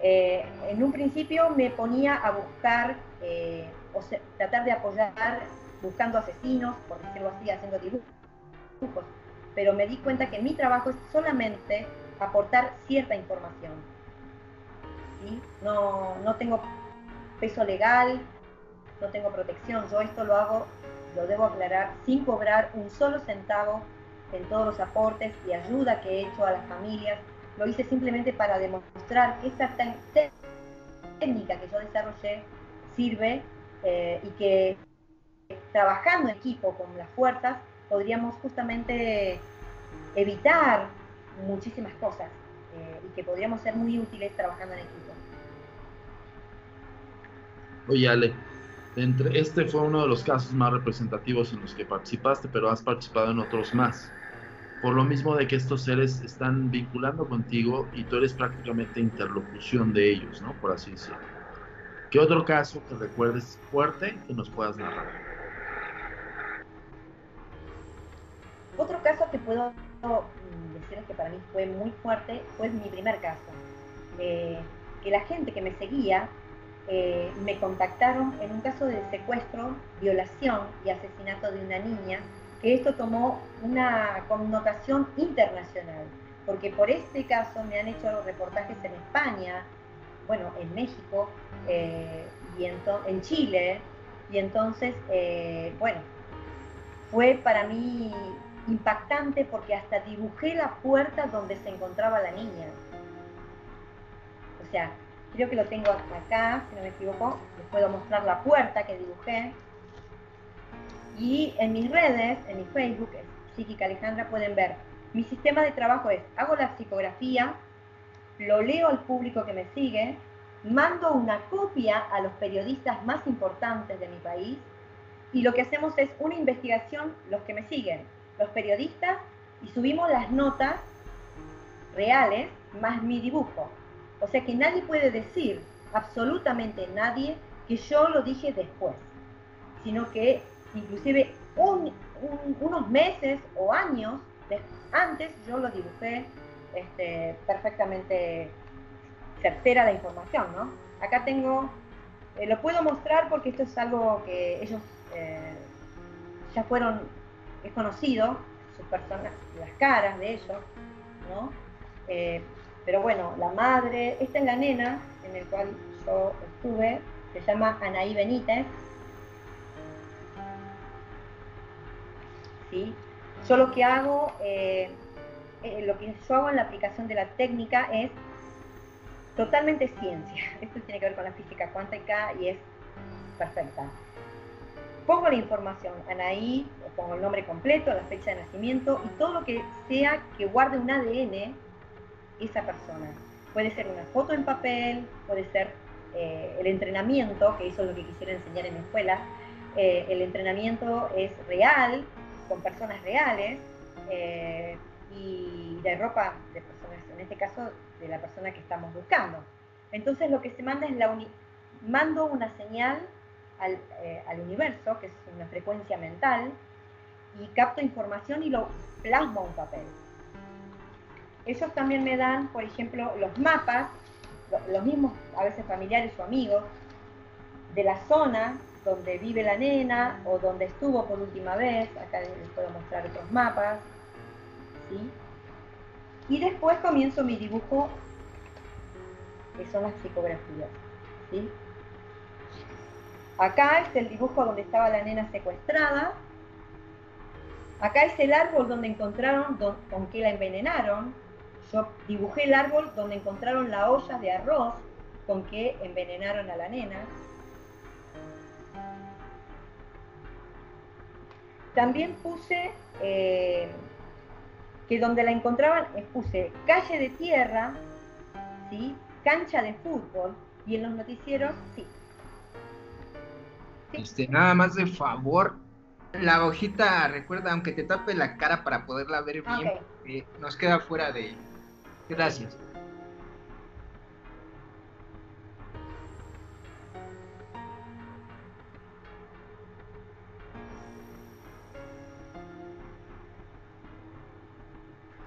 Eh, en un principio me ponía a buscar, eh, o tratar de apoyar buscando asesinos, por decirlo así, haciendo dibujos, pero me di cuenta que mi trabajo es solamente aportar cierta información. No, no tengo peso legal, no tengo protección, yo esto lo hago, lo debo aclarar, sin cobrar un solo centavo en todos los aportes y ayuda que he hecho a las familias. Lo hice simplemente para demostrar que esta técnica que yo desarrollé sirve eh, y que trabajando en equipo con las fuerzas podríamos justamente evitar muchísimas cosas eh, y que podríamos ser muy útiles trabajando en equipo. Oye, Ale, entre, este fue uno de los casos más representativos en los que participaste, pero has participado en otros más. Por lo mismo de que estos seres están vinculando contigo y tú eres prácticamente interlocución de ellos, ¿no? Por así decirlo. ¿Qué otro caso que recuerdes fuerte que nos puedas narrar? Otro caso que puedo mm, decirles que para mí fue muy fuerte fue mi primer caso. que la gente que me seguía eh, me contactaron en un caso de secuestro, violación y asesinato de una niña, que esto tomó una connotación internacional, porque por este caso me han hecho reportajes en España, bueno, en México eh, y en, Chile, y entonces, eh, bueno, fue para mí impactante porque hasta dibujé la puerta donde se encontraba la niña. O sea, creo que lo tengo acá, si no me equivoco, les puedo mostrar la puerta que dibujé. Y en mis redes, en mi Facebook, Psíquica Alejandra, pueden ver, mi sistema de trabajo es, hago la psicografía, lo leo al público que me sigue, mando una copia a los periodistas más importantes de mi país y lo que hacemos es una investigación, los que me siguen, los periodistas, y subimos las notas reales más mi dibujo. O sea que nadie puede decir, absolutamente nadie, que yo lo dije después, sino que inclusive unos meses o años antes yo lo dibujé este, perfectamente certera la información, ¿no? Acá tengo, eh, lo puedo mostrar porque esto es algo que ellos eh, ya fueron, es conocido, sus personas, las caras de ellos, ¿no? Eh, pero bueno, la madre, esta es la nena en el cual yo estuve, se llama Anaí Benítez. ¿Sí? Yo lo que hago, eh, eh, lo que yo hago en la aplicación de la técnica es totalmente ciencia. <laughs> Esto tiene que ver con la física cuántica y es perfecta. Pongo la información, Anaí, pongo el nombre completo, la fecha de nacimiento y todo lo que sea que guarde un ADN esa persona. Puede ser una foto en papel, puede ser eh, el entrenamiento, que eso es lo que quisiera enseñar en mi escuela. Eh, el entrenamiento es real, con personas reales eh, y de ropa de personas, en este caso de la persona que estamos buscando. Entonces lo que se manda es la mando una señal al, al universo, que es una frecuencia mental, y capto información y lo plasmo a un papel. Ellos también me dan, por ejemplo, los mapas, los mismos a veces familiares o amigos, de la zona donde vive la nena o donde estuvo por última vez. Acá les puedo mostrar otros mapas. ¿sí? Y después comienzo mi dibujo, que son las psicografías. ¿sí? Acá es el dibujo donde estaba la nena secuestrada. Acá es el árbol donde encontraron con que la envenenaron. Yo dibujé el árbol donde encontraron la olla de arroz con que envenenaron a la nena. También puse eh, que donde la encontraban, eh, puse calle de tierra, ¿sí? cancha de fútbol, y en los noticieros, sí. Este, nada más de favor, la hojita, recuerda, aunque te tape la cara para poderla ver bien, eh, nos queda fuera de, Gracias.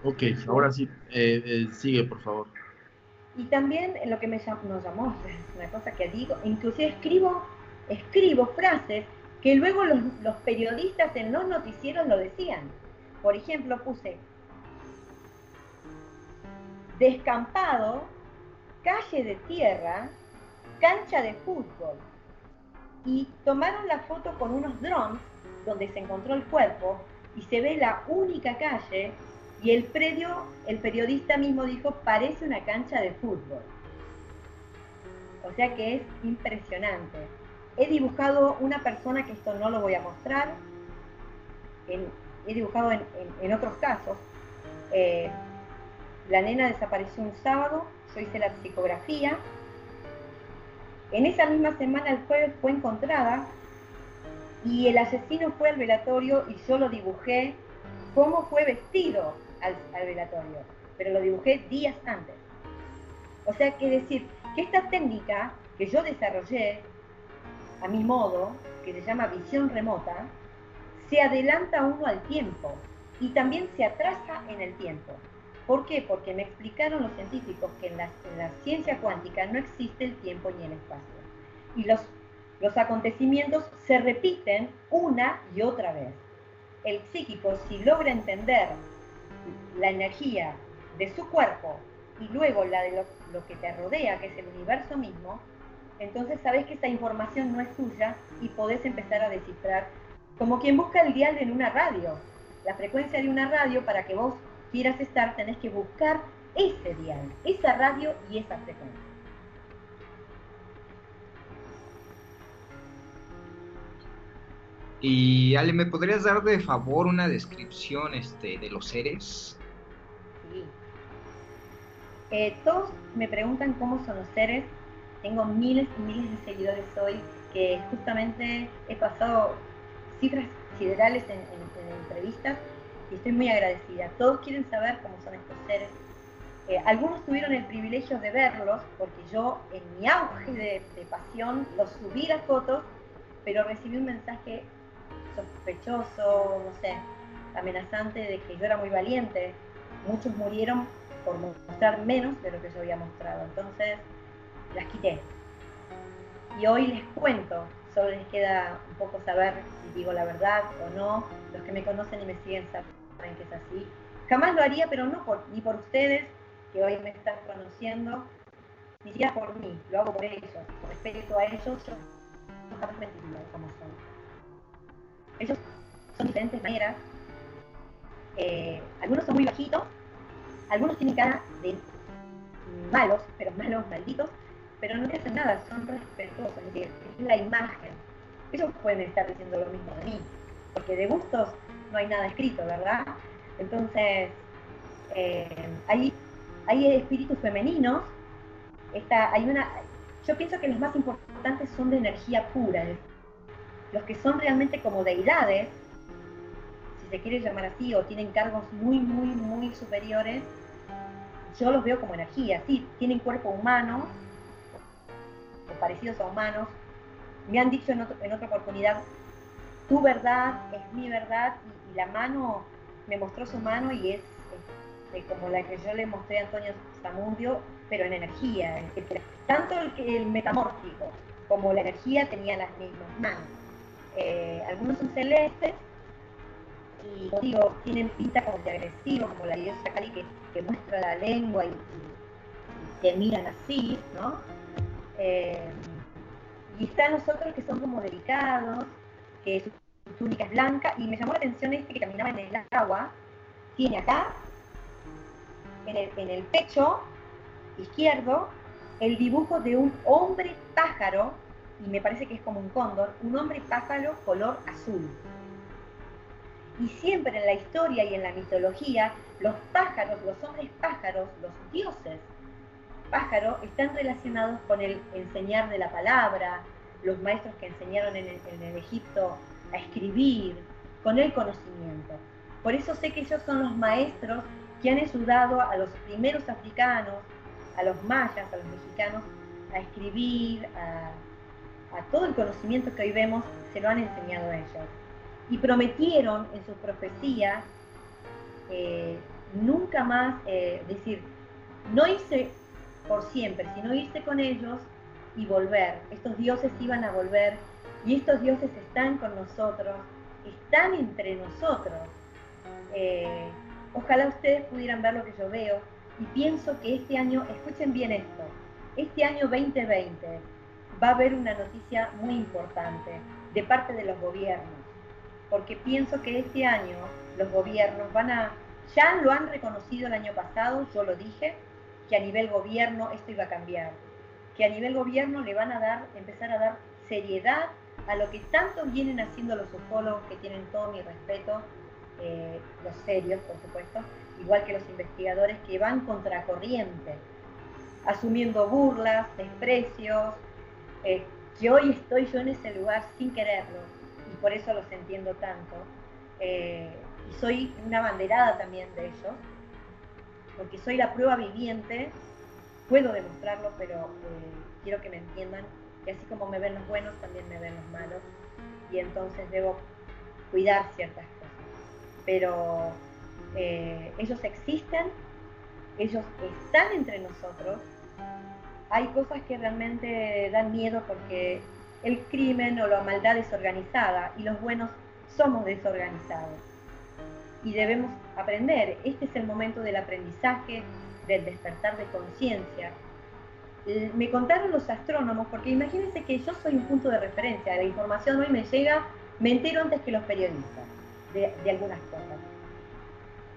Ok, ahora sí, eh, eh, sigue por favor. Y también lo que me nos llamó, <laughs> una cosa que digo, inclusive escribo, escribo frases que luego los, periodistas en los noticieros lo decían. Por ejemplo, puse, descampado, calle de tierra, cancha de fútbol. Y tomaron la foto con unos drones donde se encontró el cuerpo y se ve la única calle y el predio, el periodista mismo dijo, parece una cancha de fútbol. O sea que es impresionante. He dibujado una persona que esto no lo voy a mostrar, he dibujado en, otros casos, eh, la nena desapareció un sábado, yo hice la psicografía. En esa misma semana, el jueves, fue encontrada y el asesino fue al velatorio y yo lo dibujé cómo fue vestido al, velatorio, pero lo dibujé días antes. O sea, que decir que esta técnica que yo desarrollé a mi modo, que se llama visión remota, se adelanta uno al tiempo y también se atrasa en el tiempo. ¿Por qué? Porque me explicaron los científicos que en la, ciencia cuántica no existe el tiempo ni el espacio. Y los, los acontecimientos se repiten una y otra vez. El psíquico, si logra entender la energía de su cuerpo y luego la de lo, que te rodea, que es el universo mismo, entonces sabes que esa información no es tuya y podés empezar a descifrar, como quien busca el dial en una radio. La frecuencia de una radio, para que vos quieras estar, tenés que buscar ese dial, esa radio y esa frecuencia. Y Ale, ¿me podrías dar de favor una descripción este, de los seres? Sí. Eh, todos me preguntan cómo son los seres tengo miles y miles de seguidores hoy que justamente he pasado cifras siderales en, entrevistas y estoy muy agradecida. Todos quieren saber cómo son estos seres. Eh, algunos tuvieron el privilegio de verlos porque yo en mi auge de, de pasión los subí las fotos, pero recibí un mensaje sospechoso, no sé, amenazante de que yo era muy valiente. Muchos murieron por mostrar menos de lo que yo había mostrado. Entonces las quité. Y hoy les cuento, solo les queda un poco saber si digo la verdad o no. Los que me conocen y me siguen saben que es así. Jamás lo haría, pero no por, ni por ustedes, que hoy me están conociendo, ni siquiera por mí, lo hago por ellos, por respeto a ellos, yo no jamás mentiría como son. Ellos son diferentes maneras. Eh, algunos son muy bajitos, algunos tienen cara de malos, pero malos, malditos, pero no hacen nada, son respetuosos, es la imagen. Ellos pueden estar diciendo lo mismo de mí, porque de gustos no hay nada escrito, ¿verdad? Entonces, eh, hay, hay espíritus femeninos, está, hay una, yo pienso que los más importantes son de energía pura, los que son realmente como deidades, si se quiere llamar así, o tienen cargos muy, muy, muy superiores, yo los veo como energía, sí, tienen cuerpo humano, parecidos a humanos. Me han dicho en, otra oportunidad, tu verdad es mi verdad, y, la mano, me mostró su mano y es, como la que yo le mostré a Antonio Zamudio, pero en energía, tanto el, metamórfico como la energía tenían las mismas manos. Eh, algunos son celestes y digo, tienen pinta como de agresivo, como la diosa Kali que, muestra la lengua y, te miran así, ¿no? Eh, y están los otros que son como delicados, que su, túnica es blanca, y me llamó la atención este que caminaba en el agua, tiene acá, en el, en el pecho izquierdo, el dibujo de un hombre pájaro y me parece que es como un cóndor, un hombre pájaro color azul. Y siempre en la historia y en la mitología, los pájaros, los hombres pájaros, los dioses pájaro, están relacionados con el enseñar de la palabra, los maestros que enseñaron en el, Egipto a escribir, con el conocimiento. Por eso sé que ellos son los maestros que han ayudado a los primeros africanos, a los mayas, a los mexicanos, a escribir, a, todo el conocimiento que hoy vemos, se lo han enseñado a ellos. Y prometieron en sus profecías eh, nunca más, eh, decir, no irse por siempre, sino irse con ellos y volver. Estos dioses iban a volver y estos dioses están con nosotros, están entre nosotros. Eh, ojalá ustedes pudieran ver lo que yo veo y pienso que este año, escuchen bien esto, este año 2020 va a haber una noticia muy importante de parte de los gobiernos, porque pienso que este año los gobiernos van a, ya lo han reconocido el año pasado, yo lo dije, que a nivel gobierno esto iba a cambiar, que a nivel gobierno le van a dar, empezar a dar seriedad a lo que tanto vienen haciendo los ufólogos, que tienen todo mi respeto, eh, los serios, por supuesto, igual que los investigadores que van contracorriente, asumiendo burlas, desprecios, eh, que hoy estoy yo en ese lugar sin quererlo y por eso los entiendo tanto. Eh, y soy una banderada también de ellos, porque soy la prueba viviente, puedo demostrarlo, pero eh, quiero que me entiendan que así como me ven los buenos, también me ven los malos, y entonces debo cuidar ciertas cosas. Pero ellos existen, ellos están entre nosotros, hay cosas que realmente dan miedo porque el crimen o la maldad es organizada y los buenos somos desorganizados. Y debemos aprender. Este es el momento del aprendizaje, del despertar de conciencia. Me contaron los astrónomos, porque imagínense que yo soy un punto de referencia, la información hoy me llega, me entero antes que los periodistas de, algunas cosas.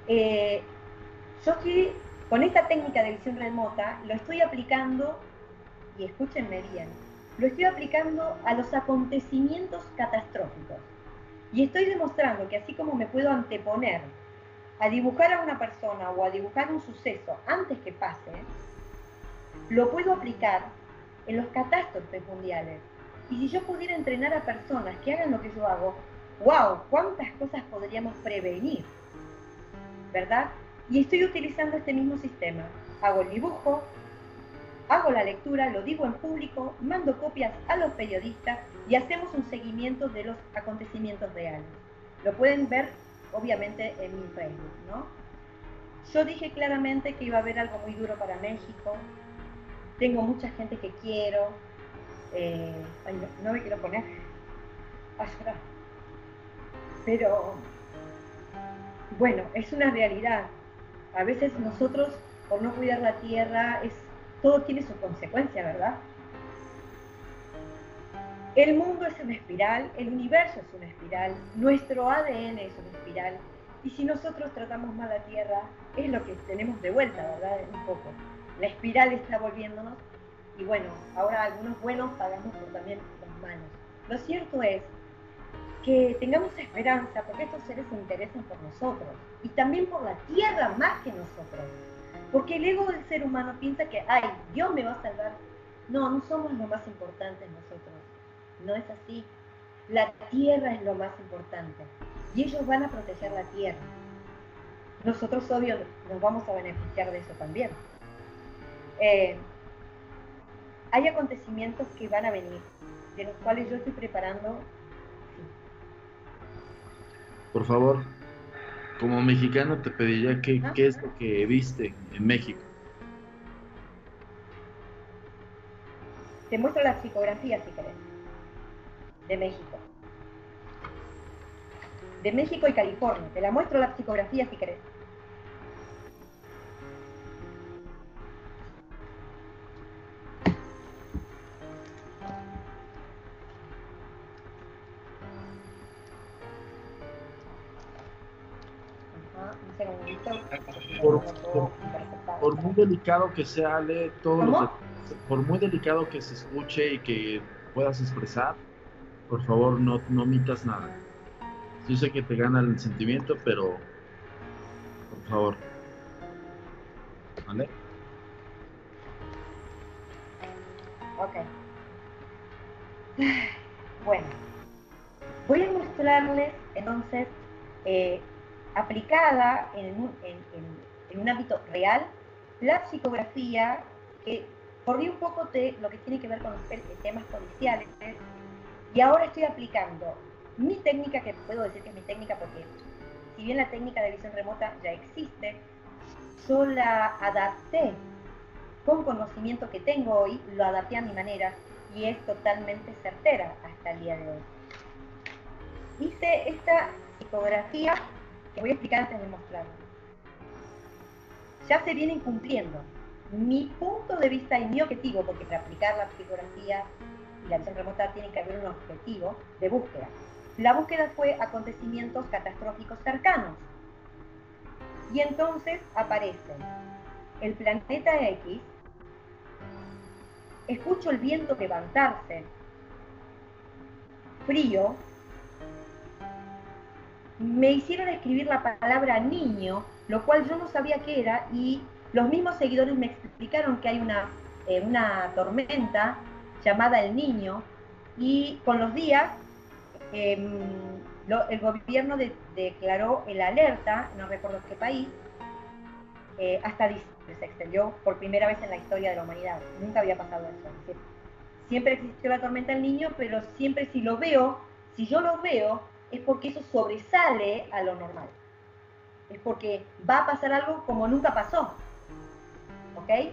Eh, yo estoy con esta técnica de visión remota lo estoy aplicando, y escúchenme bien, lo estoy aplicando a los acontecimientos catastróficos. Y estoy demostrando que así como me puedo anteponer a dibujar a una persona o a dibujar un suceso antes que pase, lo puedo aplicar en los catástrofes mundiales. Y si yo pudiera entrenar a personas que hagan lo que yo hago, wow, cuántas cosas podríamos prevenir, ¿verdad? Y estoy utilizando este mismo sistema. Hago el dibujo, hago la lectura, lo digo en público, mando copias a los periodistas y hacemos un seguimiento de los acontecimientos reales. Lo pueden ver obviamente en mi Facebook, ¿no? Yo dije claramente que iba a haber algo muy duro para México. Tengo mucha gente que quiero. Eh, no, me quiero poner a llorar. Pero bueno, es una realidad. A veces nosotros, por no cuidar la tierra, es todo tiene su consecuencia, ¿verdad? El mundo es una espiral, el universo es una espiral, nuestro ADN es una espiral, y si nosotros tratamos mal la Tierra, es lo que tenemos de vuelta, ¿verdad? Un poco. La espiral está volviéndonos, y bueno, ahora algunos buenos pagamos por también los malos. Lo cierto es que tengamos esperanza, porque estos seres se interesan por nosotros, y también por la Tierra más que nosotros. Porque el ego del ser humano piensa que, ay, Dios me va a salvar. No, no somos lo más importante nosotros. No es así. La tierra es lo más importante. Y ellos van a proteger la tierra. Nosotros, obvio, nos vamos a beneficiar de eso también. Eh, hay acontecimientos que van a venir, de los cuales yo estoy preparando. Por favor, como mexicano te pediría que, qué es lo que viste en México. Te muestro la psicografía si querés, de México. De México y California. Te la muestro la psicografía si querés. por, muy delicado que sea, lee todos los por muy delicado que se escuche y que puedas expresar, por favor no, no omitas nada. Yo sé que te gana el sentimiento, pero por favor. ¿Vale? Ok. Bueno, voy a mostrarles entonces eh, aplicada en un, en, un ámbito real, la psicografía, que corrí un poco de lo que tiene que ver con los temas policiales, y ahora estoy aplicando mi técnica, que puedo decir que es mi técnica porque si bien la técnica de visión remota ya existe, yo la adapté con conocimiento que tengo hoy, lo adapté a mi manera y es totalmente certera hasta el día de hoy. Hice esta psicografía que voy a explicar antes de mostrarlo. Ya se vienen cumpliendo. Mi punto de vista y mi objetivo, porque para aplicar la psicografía la visión remota tiene que haber un objetivo de búsqueda. La búsqueda fue acontecimientos catastróficos cercanos. Y entonces aparece el planeta X, escucho el viento levantarse, frío, me hicieron escribir la palabra niño, lo cual yo no sabía qué era, y los mismos seguidores me explicaron que hay una, eh, una tormenta llamada el niño, y con los días em, el gobierno declaró el alerta, no recuerdo qué país, eh, hasta diciembre se extendió por primera vez en la historia de la humanidad. Nunca había pasado eso. siempre existió la tormenta del niño, pero siempre si lo veo, si yo lo veo, es porque eso sobresale a lo normal. Es porque va a pasar algo como nunca pasó. ¿Ok?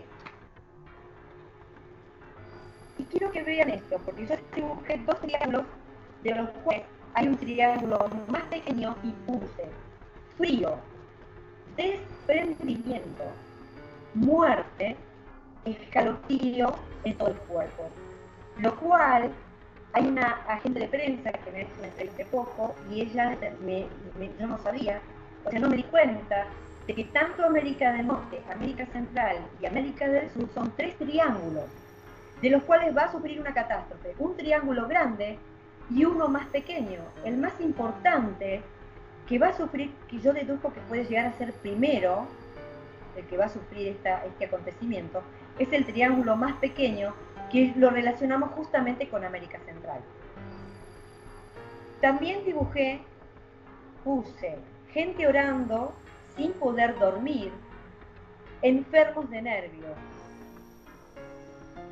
Y quiero que vean esto, porque yo dibujé dos triángulos de los cuales hay un triángulo más pequeño y puse frío, desprendimiento, muerte, escalofrío en todo el cuerpo. Lo cual hay una agente de prensa que me, me entrevisté poco y ella me, yo no sabía, o sea, no me di cuenta de que tanto América del Norte, América Central y América del Sur son tres triángulos, de los cuales va a sufrir una catástrofe. Un triángulo grande y uno más pequeño. El más importante que va a sufrir, que yo deduzco que puede llegar a ser primero, el que va a sufrir este acontecimiento, es el triángulo más pequeño que lo relacionamos justamente con América Central. También dibujé, puse gente orando sin poder dormir, enfermos de nervios.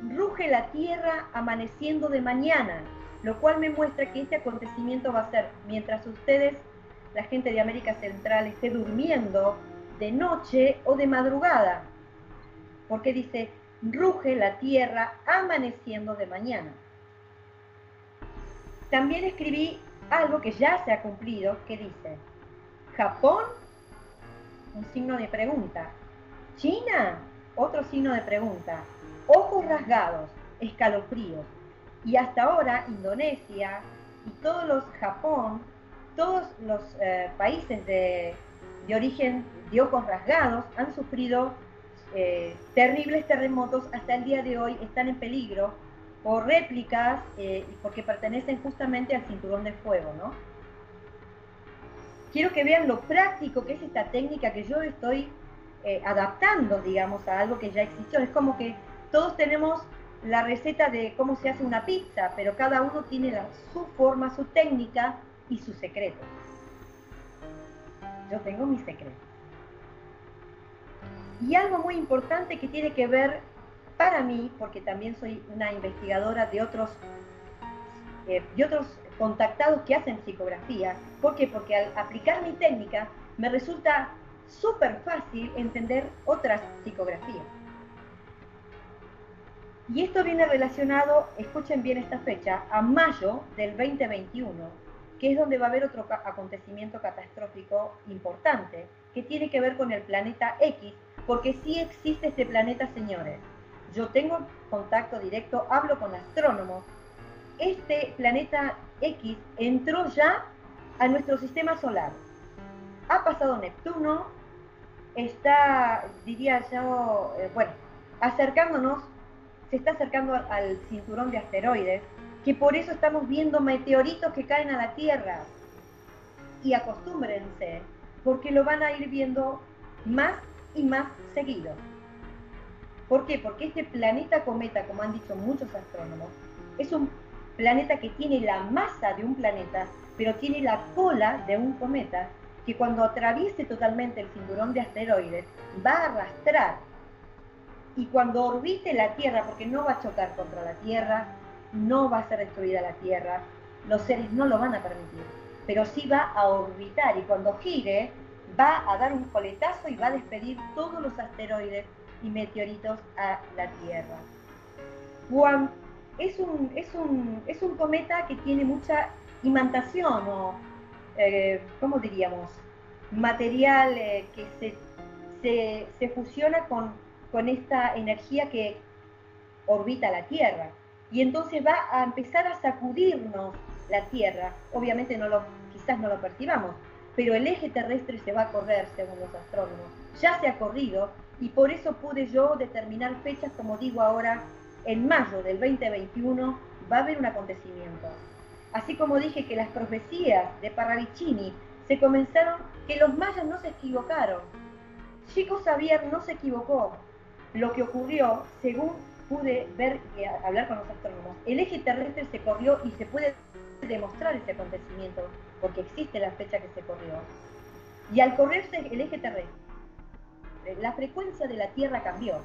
Ruge la tierra amaneciendo de mañana, lo cual me muestra que este acontecimiento va a ser mientras ustedes, la gente de América Central, esté durmiendo de noche o de madrugada. Porque dice, ruge la tierra amaneciendo de mañana. También escribí algo que ya se ha cumplido, que dice, Japón, un signo de pregunta, China, otro signo de pregunta, ojos rasgados, escalofríos, y hasta ahora Indonesia y todos los Japón, todos los eh, países de, origen de ojos rasgados han sufrido eh, terribles terremotos, hasta el día de hoy están en peligro por réplicas eh, porque pertenecen justamente al cinturón de fuego, ¿no? Quiero que vean lo práctico que es esta técnica que yo estoy adaptando, digamos, a algo que ya existió. Es como que todos tenemos la receta de cómo se hace una pizza, pero cada uno tiene su forma, su técnica y su secreto. Yo tengo mi secreto. Y algo muy importante que tiene que ver para mí, porque también soy una investigadora de otros, eh, de otros contactados que hacen psicografía. ¿Por qué? Porque al aplicar mi técnica me resulta súper fácil entender otras psicografías. Y esto viene relacionado, escuchen bien esta fecha, a mayo del 2021, que es donde va a haber otro acontecimiento catastrófico importante, que tiene que ver con el planeta X, porque sí existe este planeta, señores. Yo tengo contacto directo, hablo con astrónomos. Este planeta X entró ya a nuestro sistema solar. Ha pasado Neptuno, está, diría yo, eh, bueno, acercándonos se está acercando al cinturón de asteroides, que por eso estamos viendo meteoritos que caen a la Tierra. Y acostúmbrense, porque lo van a ir viendo más y más seguido. ¿Por qué? Porque este planeta cometa, como han dicho muchos astrónomos, es un planeta que tiene la masa de un planeta, pero tiene la cola de un cometa, que cuando atraviese totalmente el cinturón de asteroides va a arrastrar y cuando orbite la Tierra, porque no va a chocar contra la Tierra, no va a ser destruida la Tierra, los seres no lo van a permitir, pero sí va a orbitar y cuando gire va a dar un coletazo y va a despedir todos los asteroides y meteoritos a la Tierra. es un, cometa que tiene mucha imantación o, eh, ¿cómo diríamos? Material eh, que se fusiona con con esta energía que orbita la Tierra. Y entonces va a empezar a sacudirnos la Tierra. Obviamente no lo, quizás no lo percibamos, pero el eje terrestre se va a correr según los astrónomos. Ya se ha corrido y por eso pude yo determinar fechas, como digo ahora, en mayo del 2021 va a haber un acontecimiento. Así como dije que las profecías de Parravicini se comenzaron, que los mayas no se equivocaron. Chico Xavier no se equivocó, lo que ocurrió, según pude ver y hablar con los astrónomos, el eje terrestre se corrió y se puede demostrar ese acontecimiento, porque existe la fecha que se corrió. Y al correrse el eje terrestre, la frecuencia de la Tierra cambió.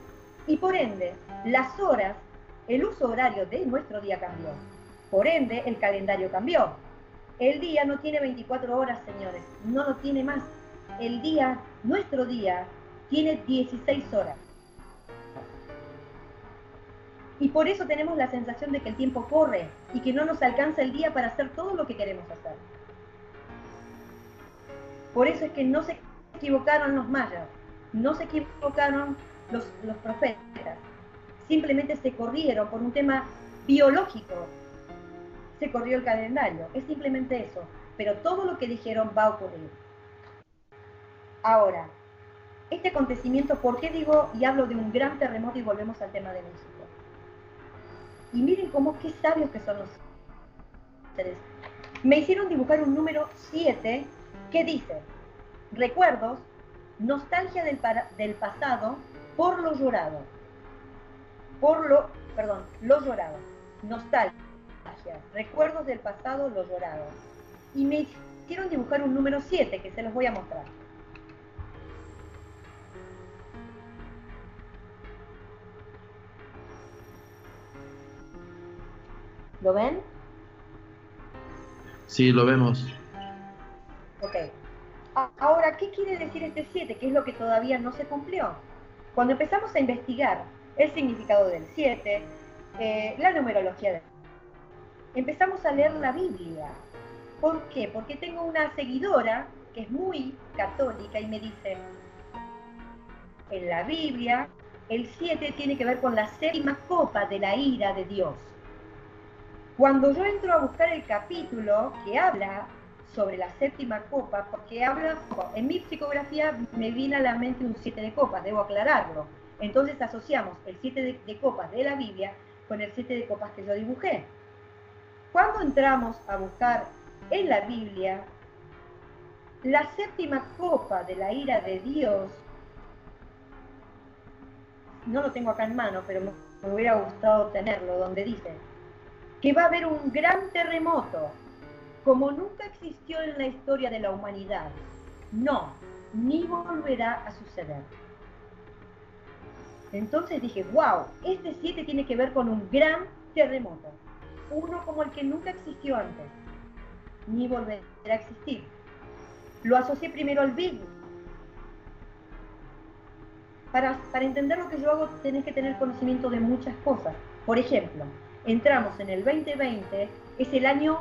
Y por ende, las horas, el uso horario de nuestro día cambió. Por ende, el calendario cambió. El día no tiene 24 horas, señores, no lo tiene más. El día, nuestro día, tiene 16 horas. Y por eso tenemos la sensación de que el tiempo corre y que no nos alcanza el día para hacer todo lo que queremos hacer. Por eso es que no se equivocaron los mayas, no se equivocaron los, profetas, simplemente se corrieron por un tema biológico, se corrió el calendario, es simplemente eso, pero todo lo que dijeron va a ocurrir. Ahora, este acontecimiento, ¿por qué digo y hablo de un gran terremoto y volvemos al tema de México? Y miren cómo qué sabios que son los hacer eso. Me hicieron dibujar un número 7 que dice, recuerdos, nostalgia del, del pasado por lo llorado. Por lo, perdón, lo llorado. Nostalgia, recuerdos del pasado, lo llorado. Y me hicieron dibujar un número 7 que se los voy a mostrar. ¿Lo ven? Sí, lo vemos. Ok. Ahora, ¿qué quiere decir este 7? ¿Qué es lo que todavía no se cumplió? Cuando empezamos a investigar el significado del 7, eh, la numerología del empezamos a leer la Biblia. ¿Por qué? Porque tengo una seguidora que es muy católica y me dice, en la Biblia el 7 tiene que ver con la séptima copa de la ira de Dios. Cuando yo entro a buscar el capítulo que habla sobre la séptima copa, porque habla, en mi psicografía me viene a la mente un siete de copas, debo aclararlo. Entonces asociamos el siete de, copas de la Biblia con el siete de copas que yo dibujé. Cuando entramos a buscar en la Biblia, la séptima copa de la ira de Dios, no lo tengo acá en mano, pero me hubiera gustado tenerlo, donde dice, que va a haber un gran terremoto, como nunca existió en la historia de la humanidad. No, ni volverá a suceder. Entonces dije, wow, este 7 tiene que ver con un gran terremoto, uno como el que nunca existió antes, ni volverá a existir. Lo asocié primero al Big. Para, para entender lo que yo hago tenés que tener conocimiento de muchas cosas. Por ejemplo, entramos en el 2020, es el año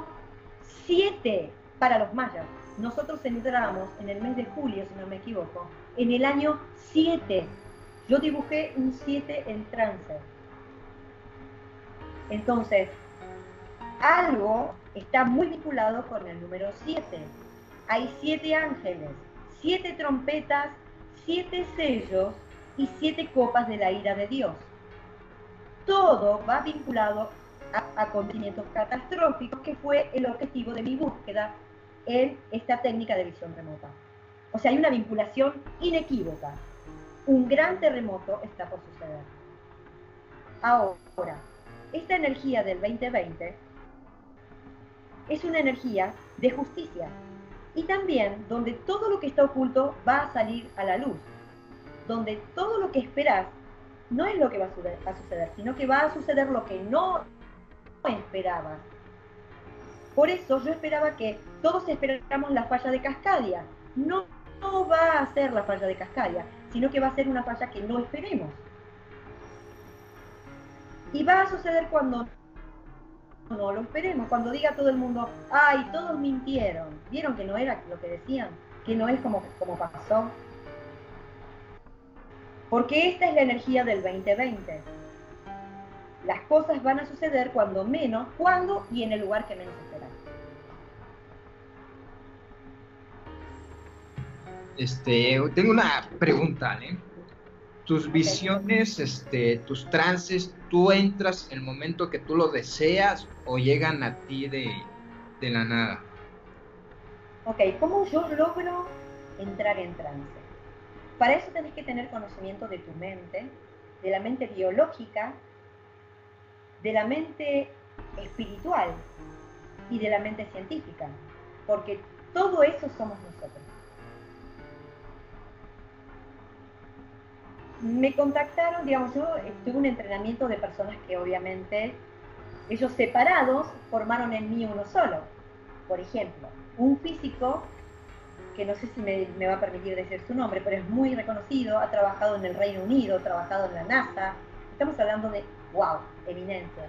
7 para los mayas. Nosotros entramos en el mes de julio, si no me equivoco, en el año 7. Yo dibujé un 7 en trance. Entonces, algo está muy vinculado con el número 7. Hay siete ángeles, siete trompetas, siete sellos y siete copas de la ira de Dios todo va vinculado a acontecimientos catastróficos, que fue el objetivo de mi búsqueda en esta técnica de visión remota. O sea, hay una vinculación inequívoca. Un gran terremoto está por suceder. Ahora, esta energía del 2020 es una energía de justicia y también donde todo lo que está oculto va a salir a la luz, donde todo lo que esperas no es lo que va a suceder, sino que va a suceder lo que no esperaba. Por eso yo esperaba que todos esperamos la falla de Cascadia. No, no va a ser la falla de Cascadia, sino que va a ser una falla que no esperemos. Y va a suceder cuando no lo esperemos, cuando diga todo el mundo, ay, todos mintieron, vieron que no era lo que decían, que no es como, como pasó. Porque esta es la energía del 2020. Las cosas van a suceder cuando menos, cuando y en el lugar que menos esperan. Este, tengo una pregunta, ¿eh? Tus visiones, este, tus trances, ¿tú entras en el momento que tú lo deseas o llegan a ti de, de la nada? Ok, ¿cómo yo logro entrar en trance? Para eso tenés que tener conocimiento de tu mente, de la mente biológica, de la mente espiritual y de la mente científica, porque todo eso somos nosotros. Me contactaron, digamos, yo tuve un entrenamiento de personas que obviamente ellos separados formaron en mí uno solo. Por ejemplo, un físico que no sé si me, va a permitir decir su nombre, pero es muy reconocido, ha trabajado en el Reino Unido, ha trabajado en la NASA, estamos hablando de, wow, eminencia.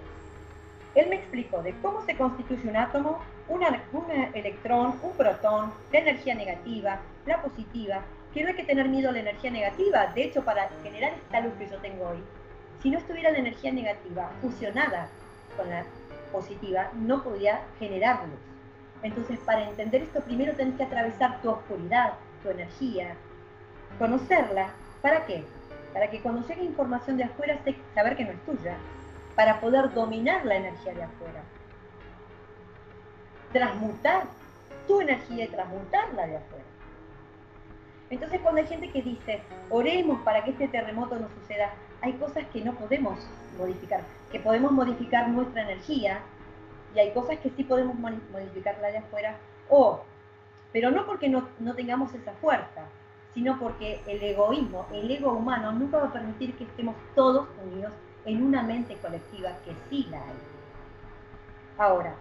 Él me explicó de cómo se constituye un átomo, un electrón, un protón, la energía negativa, la positiva, que no hay que tener miedo a la energía negativa, de hecho para generar esta luz que yo tengo hoy, si no estuviera la energía negativa fusionada con la positiva, no podría generar luz. Entonces, para entender esto, primero tenés que atravesar tu oscuridad, tu energía, conocerla. ¿Para qué? Para que cuando llegue información de afuera, saber que no es tuya, para poder dominar la energía de afuera. transmutar tu energía y transmutarla de afuera. Entonces cuando hay gente que dice, oremos para que este terremoto no suceda, hay cosas que no podemos modificar, que podemos modificar nuestra energía y hay cosas que sí podemos modificarla de afuera, o, pero no porque no, no tengamos esa fuerza, sino porque el egoísmo, el ego humano nunca va a permitir que estemos todos unidos en una mente colectiva que sí la hay. Ahora,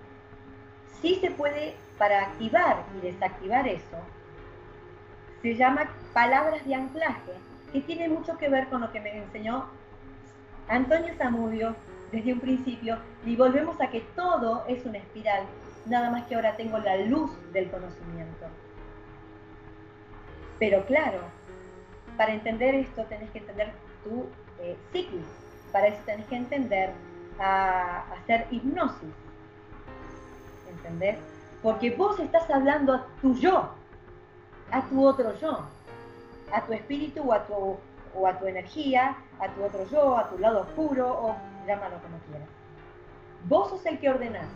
sí se puede, para activar y desactivar eso, se llama palabras de anclaje, que tiene mucho que ver con lo que me enseñó Antonio Zamudio desde un principio, y volvemos a que todo es una espiral, nada más que ahora tengo la luz del conocimiento. Pero claro, para entender esto tenés que entender tu eh, psiquis, para eso tenés que entender a hacer hipnosis, ¿entendés? Porque vos estás hablando a tu yo, a tu otro yo, a tu espíritu o a tu, o a tu energía, a tu otro yo, a tu lado oscuro, o llámalo como quieras. Vos sos el que ordenás.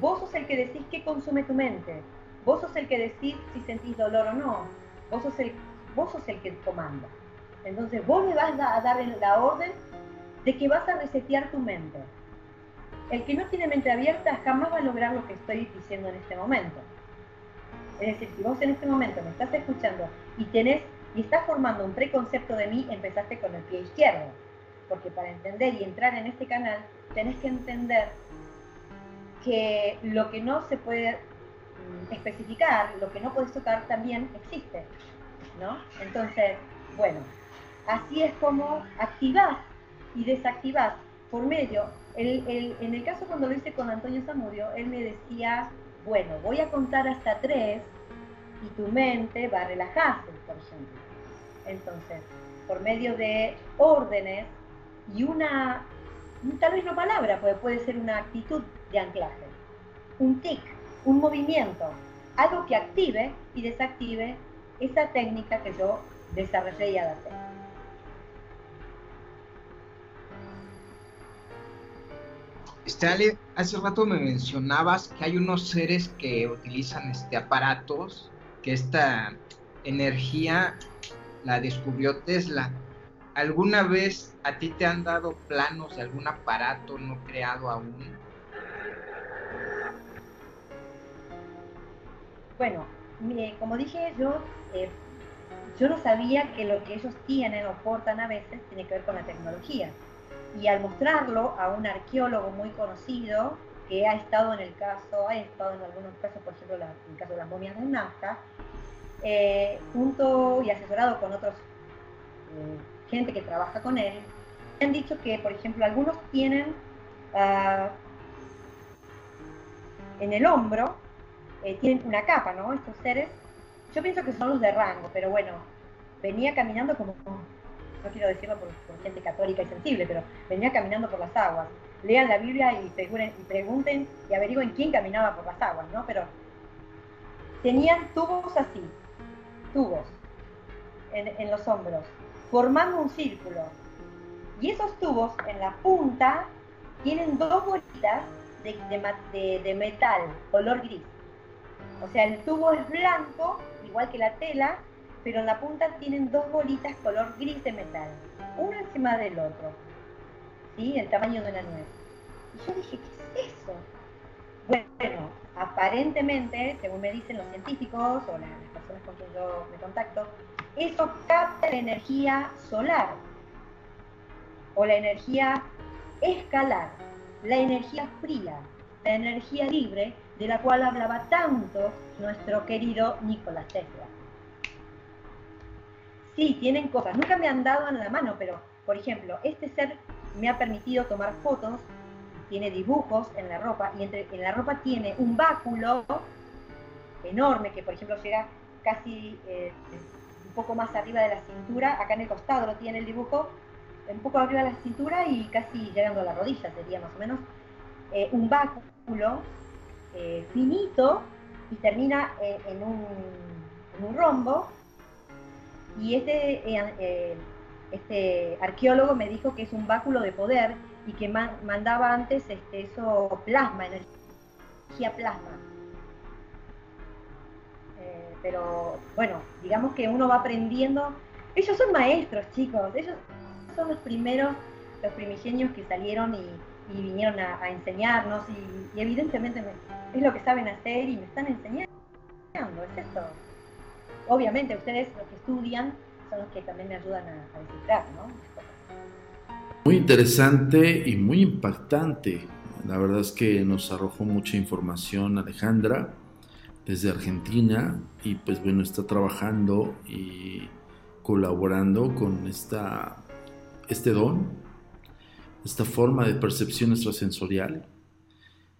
Vos sos el que decís qué consume tu mente. Vos sos el que decís si sentís dolor o no. Vos sos el, vos sos el que comanda. Entonces vos le vas a dar la orden de que vas a resetear tu mente. El que no tiene mente abierta jamás va a lograr lo que estoy diciendo en este momento. Es decir, si vos en este momento me estás escuchando y tenés y estás formando un preconcepto de mí, empezaste con el pie izquierdo. Porque para entender y entrar en este canal, tenés que entender que lo que no se puede mm, especificar, lo que no puedes tocar, también existe. ¿no? Entonces, bueno, así es como activás y desactivás por medio. en el caso cuando lo hice con Antonio Zamudio, él me decía, bueno, voy a contar hasta tres y tu mente va a relajarse, por ejemplo. Entonces, por medio de órdenes y una, tal vez no palabra, puede, puede ser una actitud de anclaje, un tic, un movimiento, algo que active y desactive esa técnica que yo desarrollé y adapté. Este, hace rato me mencionabas que hay unos seres que utilizan este aparatos, que esta energía la descubrió Tesla. ¿Alguna vez a ti te han dado planos de algún aparato no creado aún? Bueno, como dije yo, eh, yo no sabía que lo que ellos tienen o portan a veces tiene que ver con la tecnología y al mostrarlo a un arqueólogo muy conocido que ha estado en el caso, ha estado en algunos casos, por ejemplo, en el caso de las momias de Nazca, eh, junto y asesorado con otros eh, gente que trabaja con él, han dicho que, por ejemplo, algunos tienen ah, en el hombro, eh, tienen una capa, ¿no? Estos seres, yo pienso que son los de rango, pero bueno, venía caminando como no quiero decirlo por, gente católica y sensible, pero venía caminando por las aguas. Lean la Biblia y, y pregunten y averigüen quién caminaba por las aguas, ¿no? Pero tenían tubos así, tubos en, los hombros, formando un círculo. Y esos tubos en la punta tienen dos bolitas de, de metal, color gris. O sea, el tubo es blanco, igual que la tela, pero en la punta tienen dos bolitas color gris de metal, uno encima del otro, ¿sí? El tamaño de una nuez. Y yo dije, ¿qué es eso? Bueno, aparentemente, según me dicen los científicos o las personas con quien yo me contacto, eso capta la energía solar o la energía escalar, la energía fría, la energía libre de la cual hablaba tanto nuestro querido Nicolás Tesla sí, tienen cosas. Nunca me han dado en la mano, pero, por ejemplo, este ser me ha permitido tomar fotos, tiene dibujos en la ropa, y entre, en la ropa tiene un báculo enorme que, por ejemplo, llega casi eh, poco más arriba de la cintura, acá en el costado lo tiene el dibujo, un poco arriba de la cintura y casi llegando a la rodilla, sería más o menos, eh, un báculo eh, finito y termina en un rombo y este, eh, eh, este arqueólogo me dijo que es un báculo de poder y que mandaba antes este, eso plasma energía plasma. Pero bueno, digamos que uno va aprendiendo. Ellos son maestros, chicos. Ellos son los primeros, los primigenios que salieron y, vinieron a, enseñarnos y, evidentemente es lo que saben hacer y me están enseñando. Es eso. Obviamente ustedes los que estudian son los que también me ayudan a, a descifrar, ¿no? Muy interesante y muy impactante. La verdad es que nos arrojó mucha información Alejandra desde Argentina y pues bueno, está trabajando y colaborando con esta, este don, esta forma de percepción extrasensorial.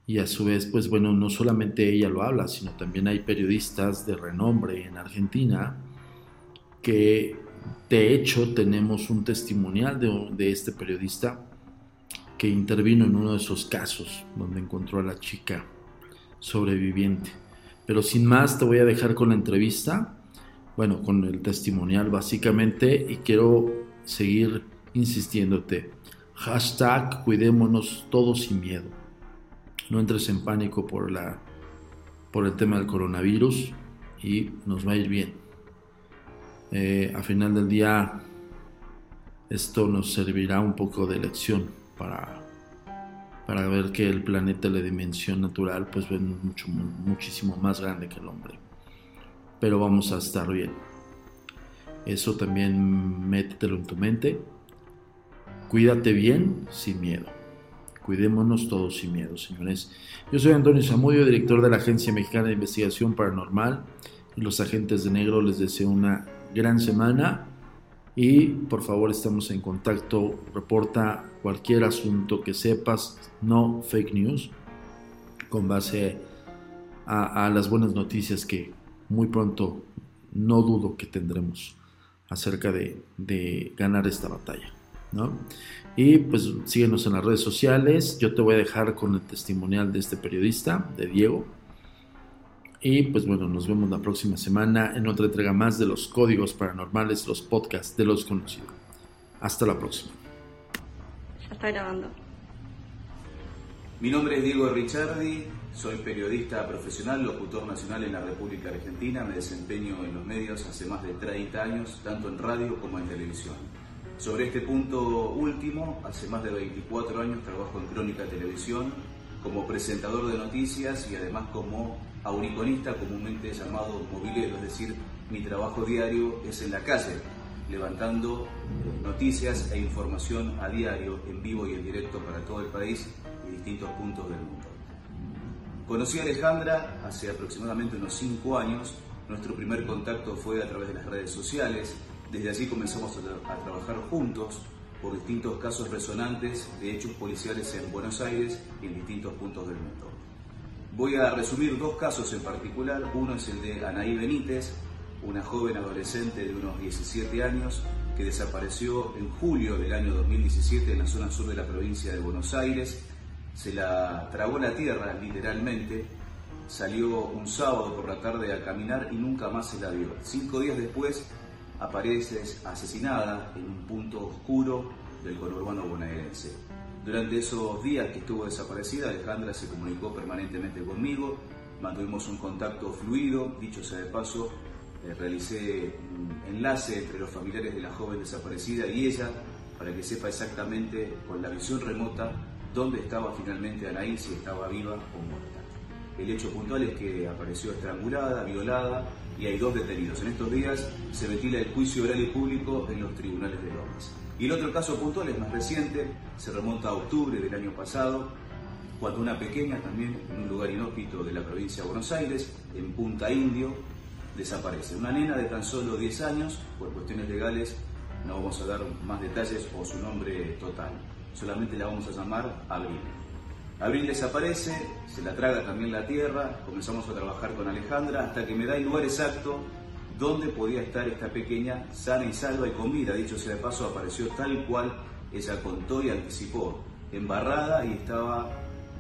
Y a su vez, pues bueno, no solamente ella lo habla, sino también hay periodistas de renombre en Argentina que de hecho tenemos un testimonial de, de este periodista que intervino en uno de esos casos donde encontró a la chica sobreviviente. Pero sin más, te voy a dejar con la entrevista, bueno, con el testimonial básicamente, y quiero seguir insistiéndote. Hashtag cuidémonos todos sin miedo. No entres en pánico por, la, por el tema del coronavirus y nos va a ir bien. Eh, a final del día, esto nos servirá un poco de lección para, para ver que el planeta, la dimensión natural, pues ven mucho, muchísimo más grande que el hombre. Pero vamos a estar bien. Eso también métetelo en tu mente. Cuídate bien sin miedo. Cuidémonos todos sin miedo, señores. Yo soy Antonio Zamudio, director de la Agencia Mexicana de Investigación Paranormal. Y los agentes de negro les deseo una gran semana y por favor estamos en contacto, reporta cualquier asunto que sepas, no fake news, con base a, las buenas noticias que muy pronto no dudo que tendremos acerca de, de ganar esta batalla. ¿no? Y pues síguenos en las redes sociales, yo te voy a dejar con el testimonial de este periodista, de Diego, y pues bueno, nos vemos la próxima semana en otra entrega más de los códigos paranormales, los podcasts de los conocidos. Hasta la próxima. Ya está grabando. Mi nombre es Diego Ricciardi, soy periodista profesional, locutor nacional en la República Argentina, me desempeño en los medios hace más de 30 años, tanto en radio como en televisión. Sobre este punto último, hace más de 24 años trabajo en Crónica Televisión como presentador de noticias y además como auriconista comúnmente llamado movilero, es decir, mi trabajo diario es en la calle, levantando noticias e información a diario, en vivo y en directo para todo el país y distintos puntos del mundo. Conocí a Alejandra hace aproximadamente unos cinco años. Nuestro primer contacto fue a través de las redes sociales. Desde allí comenzamos a trabajar juntos por distintos casos resonantes de hechos policiales en Buenos Aires y en distintos puntos del mundo. Voy a resumir dos casos en particular. Uno es el de Anaí Benítez, una joven adolescente de unos 17 años que desapareció en julio del año 2017 en la zona sur de la provincia de Buenos Aires. Se la tragó la tierra, literalmente. Salió un sábado por la tarde a caminar y nunca más se la vio. Cinco días después aparece asesinada en un punto oscuro del conurbano bonaerense. Durante esos días que estuvo desaparecida, Alejandra se comunicó permanentemente conmigo, mantuvimos un contacto fluido, dicho sea de paso, eh, realicé un enlace entre los familiares de la joven desaparecida y ella para que sepa exactamente con la visión remota dónde estaba finalmente Anaí, si estaba viva o muerta. El hecho puntual es que apareció estrangulada, violada y hay dos detenidos. En estos días se ventila el juicio oral y público en los tribunales de Lomas. Y el otro caso puntual es más reciente, se remonta a octubre del año pasado, cuando una pequeña también en un lugar inhóspito de la provincia de Buenos Aires, en Punta Indio, desaparece. Una nena de tan solo 10 años, por cuestiones legales no vamos a dar más detalles o su nombre total, solamente la vamos a llamar Abril. Abril desaparece, se la traga también la tierra, comenzamos a trabajar con Alejandra hasta que me da el lugar exacto dónde podía estar esta pequeña sana y salva y con vida. Dicho sea de paso, apareció tal cual ella contó y anticipó, embarrada y estaba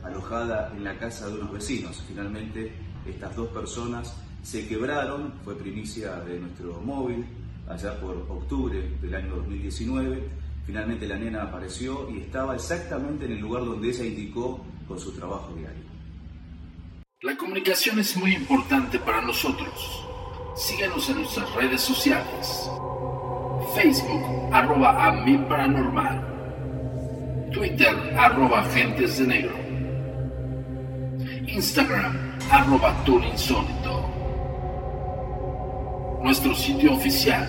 alojada en la casa de unos vecinos. Finalmente, estas dos personas se quebraron, fue primicia de nuestro móvil, allá por octubre del año 2019. Finalmente la nena apareció y estaba exactamente en el lugar donde ella indicó con su trabajo diario. La comunicación es muy importante para nosotros. Síguenos en nuestras redes sociales. Facebook, arroba a mi paranormal. Twitter, arroba agentes de negro. Instagram, arroba insólito. Nuestro sitio oficial,